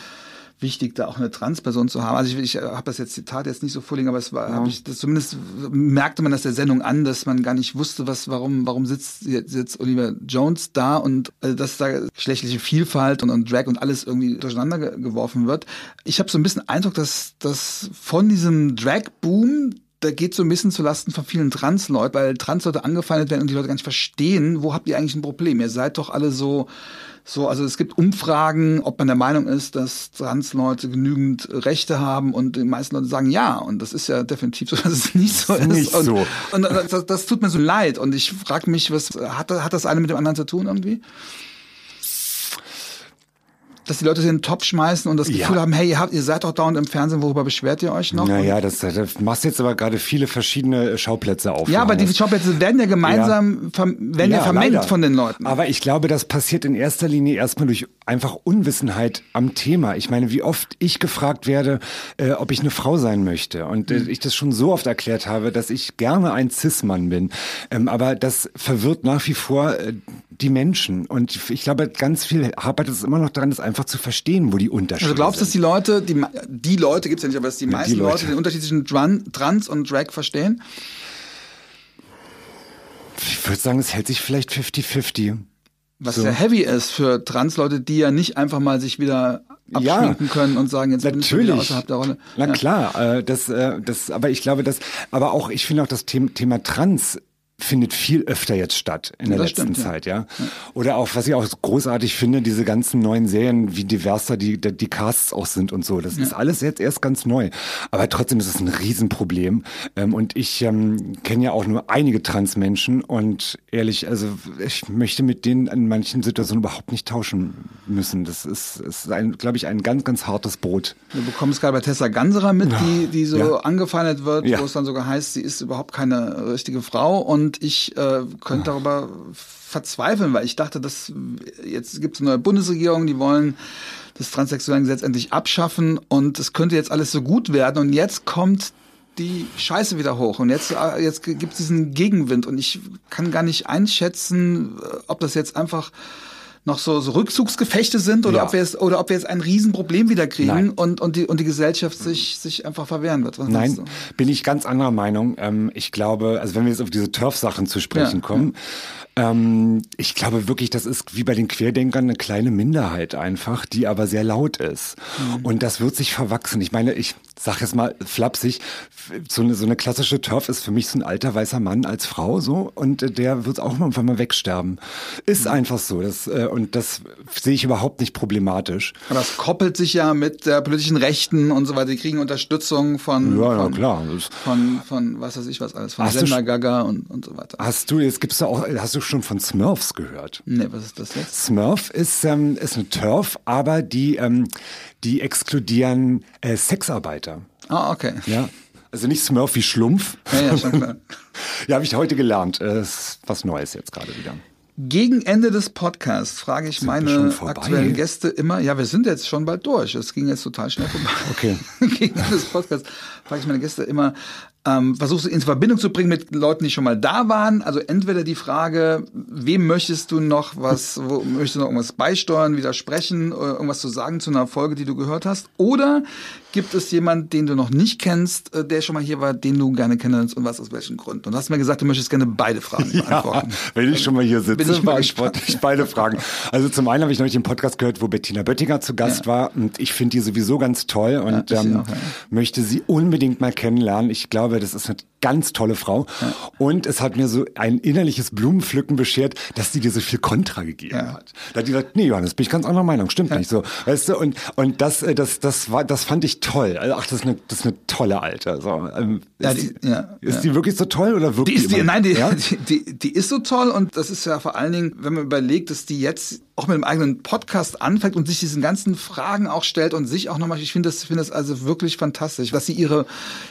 wichtig, da auch eine Transperson zu haben. Also ich, ich habe das jetzt Zitat jetzt nicht so vorliegen, aber es war, hab ich das zumindest merkte man das der Sendung an, dass man gar nicht wusste, was, warum, warum sitzt jetzt, jetzt Olivia Jones da und also, dass da geschlechtliche Vielfalt und, und Drag und alles irgendwie durcheinander ge geworfen wird. Ich habe so ein bisschen Eindruck, dass, dass von diesem Drag-Boom da geht so ein bisschen zu Lasten von vielen Trans-Leuten, weil Trans-Leute angefeindet werden und die Leute gar nicht verstehen, wo habt ihr eigentlich ein Problem? Ihr seid doch alle so, so, also es gibt Umfragen, ob man der Meinung ist, dass Trans-Leute genügend Rechte haben und die meisten Leute sagen ja. Und das ist ja definitiv so, dass es nicht so ist. nicht und, so. Und das, das tut mir so leid. Und ich frage mich, was hat, hat das eine mit dem anderen zu tun irgendwie? Dass die Leute den Topf schmeißen und das Ja. Gefühl haben, hey, ihr, habt, ihr seid doch dauernd im Fernsehen, worüber beschwert ihr euch noch? Naja, das, das machst jetzt aber gerade viele verschiedene Schauplätze auf. Ja, aber die Schauplätze werden ja gemeinsam, verm- werden ja, vermengt leider. von den Leuten. Aber ich glaube, das passiert in erster Linie erstmal durch einfach Unwissenheit am Thema. Ich meine, wie oft ich gefragt werde, äh, ob ich eine Frau sein möchte. Und äh, ich das schon so oft erklärt habe, dass ich gerne ein Cis-Mann bin. Ähm, aber das verwirrt nach wie vor äh, die Menschen. Und ich glaube, ganz viel hapert es immer noch daran, das einfach zu verstehen, wo die Unterschiede Also glaubst du, dass sind. die Leute, die, die Leute gibt's ja nicht, aber dass die meisten Leute. Leute den Unterschied zwischen Trans und Drag verstehen? Ich würde sagen, es hält sich vielleicht 50-50. Was So. ja heavy ist für Trans-Leute, die ja nicht einfach mal sich wieder Ja, abschminken können und sagen, jetzt bin ich wieder Natürlich. außerhalb der Rolle. Na Ja. klar, äh, das, äh, das, aber ich glaube, das, aber auch, ich finde auch das Thema, Thema Trans findet viel öfter jetzt statt in der Das letzten stimmt, ja. Zeit, ja. Oder auch, was ich auch großartig finde, diese ganzen neuen Serien, wie divers da die, die Casts auch sind und so. Das ist alles jetzt erst ganz neu. Aber trotzdem ist es ein Riesenproblem. Ähm, und ich ähm, kenne ja auch nur einige Transmenschen und ehrlich, also ich möchte mit denen in manchen Situationen überhaupt nicht tauschen müssen. Das ist, ist ein, glaube ich, ein ganz, ganz hartes Brot. Bekommen es gerade bei Tessa Ganserer mit, die, die so Ja. angefeindet wird, Ja. wo es dann sogar heißt, sie ist überhaupt keine richtige Frau. Und ich äh, könnte darüber verzweifeln, weil ich dachte, dass jetzt gibt es eine neue Bundesregierung, die wollen das transsexuelle Gesetz endlich abschaffen und es könnte jetzt alles so gut werden. Und jetzt kommt die Scheiße wieder hoch. Und jetzt, äh, jetzt gibt es diesen Gegenwind. Und ich kann gar nicht einschätzen, äh, ob das jetzt einfach noch so, so Rückzugsgefechte sind oder Ja. ob wir jetzt oder ob wir jetzt ein Riesenproblem wieder kriegen Nein. und und die und die Gesellschaft sich sich einfach verwehren wird. Was Nein, du? bin ich ganz anderer Meinung. Ähm, ich glaube, also wenn wir jetzt auf diese Turf-Sachen zu sprechen Ja, kommen, ähm, ich glaube wirklich, das ist wie bei den Querdenkern eine kleine Minderheit einfach, die aber sehr laut ist. Mhm. Und das wird sich verwachsen. Ich meine, ich sag jetzt mal flapsig, so eine, so eine klassische Turf ist für mich so ein alter weißer Mann als Frau so und äh, der wird auch irgendwann mal wegsterben. Ist Mhm. einfach so. Das, äh, und das sehe ich überhaupt nicht problematisch. Aber das koppelt sich ja mit der politischen Rechten und so weiter. Die kriegen Unterstützung von Ja, von, klar. Das- von von was weiß ich was alles von Hast Sender Gaga und und so weiter. Hast du, jetzt gibt's auch, hast du schon von Smurfs gehört? Nee, was ist das jetzt? Smurf ist, ähm, ist eine Turf, aber die, ähm, die exkludieren äh, Sexarbeiter. Ah, okay. Ja. Also nicht Smurf wie Schlumpf. Ja, ja, schon klar. ja, habe ich heute gelernt. Äh, ist was Neues jetzt gerade wieder. Gegen Ende des Podcasts frage ich wir meine aktuellen Gäste immer, ja, wir sind jetzt schon bald durch. Es ging jetzt total schnell vorbei. Okay. Gegen Ende des Podcasts frage ich meine Gäste immer, ähm, versuchst du in Verbindung zu bringen mit Leuten, die schon mal da waren. Also entweder die Frage, wem möchtest du noch was, wo möchtest du noch irgendwas beisteuern, widersprechen, oder irgendwas zu sagen zu einer Folge, die du gehört hast? Oder gibt es jemanden, den du noch nicht kennst, äh, der schon mal hier war, den du gerne kennst und was aus welchen Gründen? Und du hast mir gesagt, du möchtest gerne beide Fragen Ja, beantworten. wenn ich schon mal hier Bin sitze, ich beantworte ich beide Fragen. Also zum einen habe ich neulich den Podcast gehört, wo Bettina Böttinger zu Gast Ja. war und ich finde die sowieso ganz toll und sie ähm, auch, ja. möchte sie unbedingt mal kennenlernen. Ich glaube, das ist eine ganz tolle Frau und es hat mir so ein innerliches Blumenpflücken beschert, dass sie dir so viel Kontra gegeben Ja. hat. Da hat die gesagt, nee Johannes, bin ich ganz anderer Meinung, stimmt nicht so. Weißt du, und, und das, äh, das, das war, das fand ich toll. Also, ach, das ist eine, das ist eine tolle Alte. So, ähm, Ja, ist die- die, ja, ist ja. die wirklich so toll oder wirklich? Die ist die, nein, die, ja? die, die, die ist so toll und das ist ja vor allen Dingen, wenn man überlegt, dass die jetzt auch mit einem eigenen Podcast anfängt und sich diesen ganzen Fragen auch stellt und sich auch nochmal, ich finde das, finde das also wirklich fantastisch, dass sie ihre,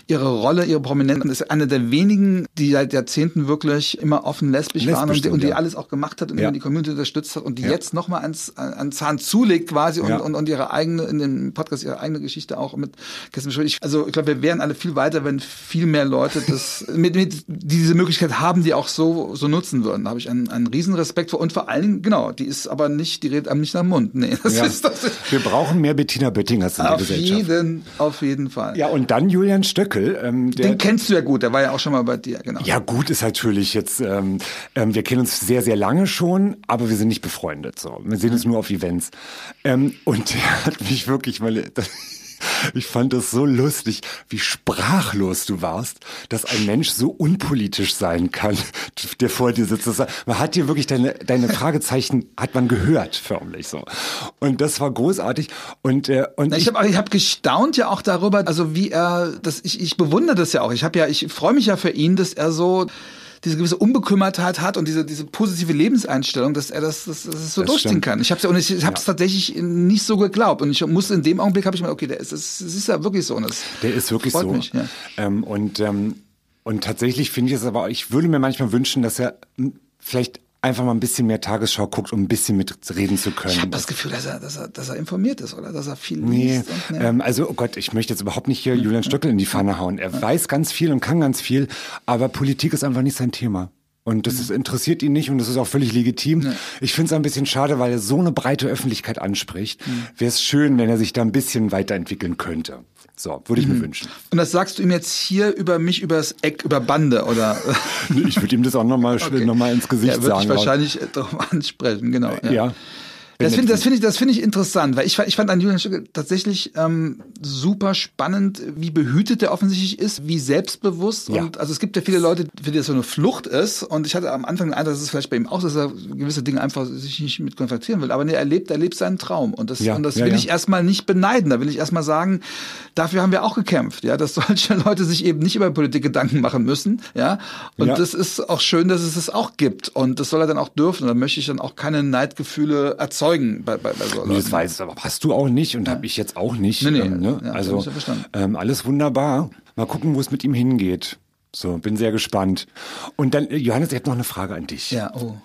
ihre Rolle, ihre Prominenz, ist eine der wenigen, die seit Jahrzehnten wirklich immer offen lesbisch, lesbisch waren und, die, und die ja. alles auch gemacht hat und ja. die Community unterstützt hat und die ja. jetzt nochmal ans, an Zahn zulegt quasi und, und, und ihre eigene, in dem Podcast ihre eigene Geschichte auch mit ich, Also ich glaube, wir wären alle viel weiter, wenn viel mehr Leute das mit, mit diese Möglichkeit haben, die auch so, so nutzen würden. Da habe ich einen, einen riesen Respekt vor und vor allen Dingen, genau, die ist aber nicht, die redet einem nicht nach dem Mund. Nee, das ist, das ist, wir brauchen mehr Bettina Böttingers in der auf Gesellschaft. Jeden, auf jeden Fall. Ja, und dann Julian Stöckel. Ähm, der, Den kennst du ja gut, der war ja auch schon mal bei dir, genau. Ja, gut ist natürlich jetzt, ähm, ähm, wir kennen uns sehr, sehr lange schon, aber wir sind nicht befreundet. So. Wir sehen uns nur auf Events. Ähm, und der hat mich wirklich mal. Ich fand es so lustig, wie sprachlos du warst, dass ein Mensch so unpolitisch sein kann, der vor dir sitzt. Man hat dir wirklich deine, deine Fragezeichen, hat man gehört, förmlich so. Und das war großartig. Und, äh, und ich habe ich hab gestaunt ja auch darüber, also wie er, das, ich, ich bewundere das ja auch. Ich habe ja, ich freue mich ja für ihn, dass er so diese gewisse Unbekümmertheit hat und diese, diese positive Lebenseinstellung, dass er das, das, das so das durchziehen stimmt. kann. Ich habe ja es ja. tatsächlich nicht so geglaubt und ich musste in dem Augenblick habe ich mir okay, der ist das, das ist ja wirklich so und das Der ist wirklich so. Mich, ja. ähm, und ähm, und tatsächlich finde ich es aber, ich würde mir manchmal wünschen, dass er vielleicht einfach mal ein bisschen mehr Tagesschau guckt, um ein bisschen mitreden zu können. Ich habe das Gefühl, dass er, dass, er, dass er informiert ist oder dass er viel nee, liest. Und, nee. Ähm, also, oh Gott, ich möchte jetzt überhaupt nicht hier Julian Stöckel in die Pfanne hauen. Er weiß ganz viel und kann ganz viel, aber Politik ist einfach nicht sein Thema. Und das ist, interessiert ihn nicht und das ist auch völlig legitim. Ja. Ich finde es ein bisschen schade, weil er so eine breite Öffentlichkeit anspricht. Mhm. Wäre es schön, wenn er sich da ein bisschen weiterentwickeln könnte. So, würde ich mhm. mir wünschen. Und das sagst du ihm jetzt hier über mich, über das Eck, über Bande, oder? ich würde ihm das auch nochmal okay. noch mal ins Gesicht ja, sagen. Ja, würde ich wahrscheinlich darauf ansprechen, genau. Ja. ja. Das finde das finde ich, das finde ich interessant, weil ich, ich fand an Julian Stücke tatsächlich ähm, super spannend, wie behütet er offensichtlich ist, wie selbstbewusst. Ja. Und also es gibt ja viele Leute, für die das so eine Flucht ist. Und ich hatte am Anfang den Eindruck, dass es vielleicht bei ihm auch, dass er gewisse Dinge einfach sich nicht mit konfrontieren will. Aber nee, er lebt, er lebt seinen Traum. Und das, ja, und das ja, will ich erstmal nicht beneiden. Da will ich erstmal sagen, dafür haben wir auch gekämpft, ja, dass solche Leute sich eben nicht über Politik Gedanken machen müssen. Ja. Und das ist auch schön, dass es es auch gibt. Und das soll er dann auch dürfen. Und da möchte ich dann auch keine Neidgefühle erzeugen überzeugen bei, bei, bei so nee, Das weiß aber hast du auch nicht und ja. habe ich jetzt auch nicht. Nee, nee, ähm, ne? ja, also ähm, alles wunderbar. Mal gucken, wo es mit ihm hingeht. So, bin sehr gespannt. Und dann, Johannes, ich habe noch eine Frage an dich. Ja, oh.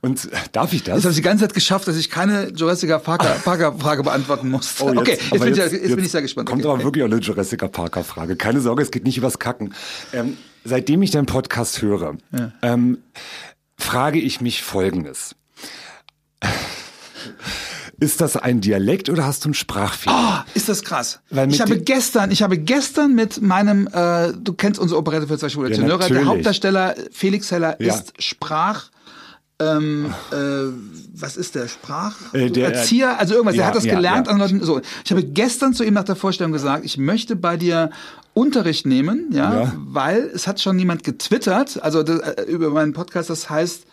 Und äh, darf ich das? Jetzt habe ich die ganze Zeit geschafft, dass ich keine Jurassic Parker, Parker Frage beantworten muss. Oh, jetzt, okay, jetzt, bin, jetzt, ich, jetzt, bin ich sehr gespannt. Kommt okay. aber wirklich auch eine Jurassic Parker Frage. Keine Sorge, es geht nicht übers Kacken. Ähm, seitdem ich deinen Podcast höre, ja. ähm, frage ich mich Folgendes. Ist das ein Dialekt oder hast du einen Sprachfehler? Oh, ist das krass. ich habe gestern, ich habe gestern mit meinem, äh, du kennst unsere Operette für zwei Schwule ja, Tenöre, der Hauptdarsteller Felix Heller ja. ist Sprach ähm, äh, was ist der Sprach? Äh, der, Erzieher, also irgendwas. Ja, der hat das ja, gelernt. Ja. Leuten, so. Ich habe gestern zu ihm nach der Vorstellung gesagt, ich möchte bei dir Unterricht nehmen, ja, ja. weil es hat schon niemand getwittert, also das, äh, über meinen Podcast, das heißt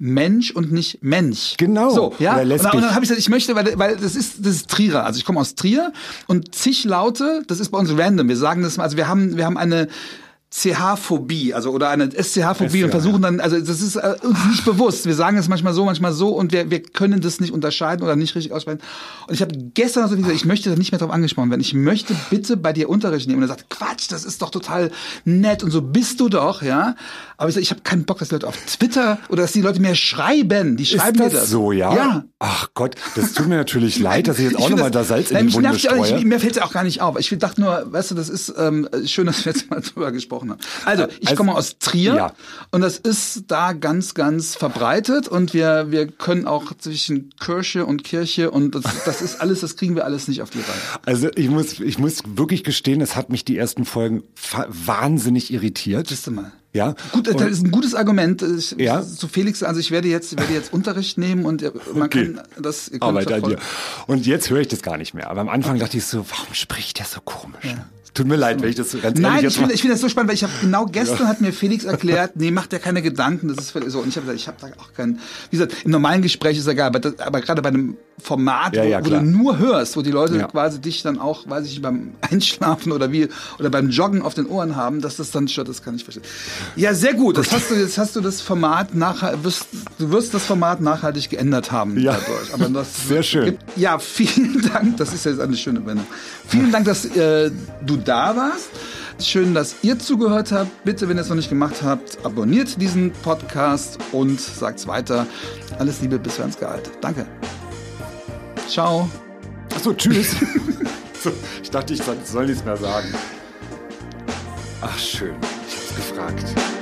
Mensch und nicht Mensch. Genau. So, ja. Und, dann, und dann habe ich gesagt, ich möchte, weil, weil das ist das ist Trierer. Also ich komme aus Trier und zig Laute, das ist bei uns random. Wir sagen das mal, also wir haben wir haben eine CH-Phobie, also oder eine SCH-Phobie und versuchen dann, also das ist äh, uns nicht bewusst. Wir sagen es manchmal so, manchmal so und wir, wir können das nicht unterscheiden oder nicht richtig aussprechen. Und ich habe gestern also gesagt, ich möchte da nicht mehr drauf angesprochen werden. Ich möchte bitte bei dir Unterricht nehmen. Und er sagt, Quatsch, das ist doch total nett und so bist du doch, ja. Aber ich sage, ich habe keinen Bock, dass die Leute auf Twitter oder dass die Leute mir schreiben. Die schreiben ist das das. so, ja? Ja. Ach Gott, das tut mir natürlich leid, dass ich jetzt auch nochmal da Salz in die Wunde streue. Ich, mir fällt es auch gar nicht auf. Ich dachte nur, weißt du, das ist ähm, schön, dass wir jetzt mal drüber gesprochen haben. Also, ich also, komme aus Trier ja. und das ist da ganz, ganz verbreitet und wir, wir können auch zwischen Kirche und Kirche und das, das ist alles, das kriegen wir alles nicht auf die Reihe. Also ich muss, ich muss wirklich gestehen, es hat mich die ersten Folgen wahnsinnig irritiert. Siehst du mal. Ja. Gut, das ist ein gutes Argument. Ich, ja. Zu Felix, also ich werde jetzt, werde jetzt Unterricht nehmen und man okay. kann das. Arbeit an dir. Und jetzt höre ich das gar nicht mehr. Aber am Anfang okay. dachte ich so, warum spricht der so komisch? Ja. Tut mir leid, wenn ich das ganz Nein, ich finde, ich finde das so spannend, weil ich habe genau gestern ja. hat mir Felix erklärt, nee, macht ja keine Gedanken, das ist so. Und ich habe gesagt, ich habe da auch keinen. Wie gesagt, im normalen Gespräch ist egal, aber, das, aber gerade bei einem Format, ja, ja, wo, wo du nur hörst, wo die Leute quasi dich dann auch, weiß ich, beim Einschlafen oder wie oder beim Joggen auf den Ohren haben, dass das dann stört, das kann ich verstehen. Ja, sehr gut. Das hast du, jetzt hast du das Format nachher, wirst, du wirst das Format nachhaltig geändert haben Ja. dadurch. Aber das Sehr schön. Gibt, ja, vielen Dank. Das ist jetzt eine schöne Wendung. Vielen Dank, dass äh, du da warst. Schön, dass ihr zugehört habt. Bitte, wenn ihr es noch nicht gemacht habt, abonniert diesen Podcast und sagt's weiter. Alles Liebe, bis wir ans Gehalt. Danke. Ciao. Achso, tschüss. so, ich dachte, ich soll nichts mehr sagen. Ach, schön gefragt.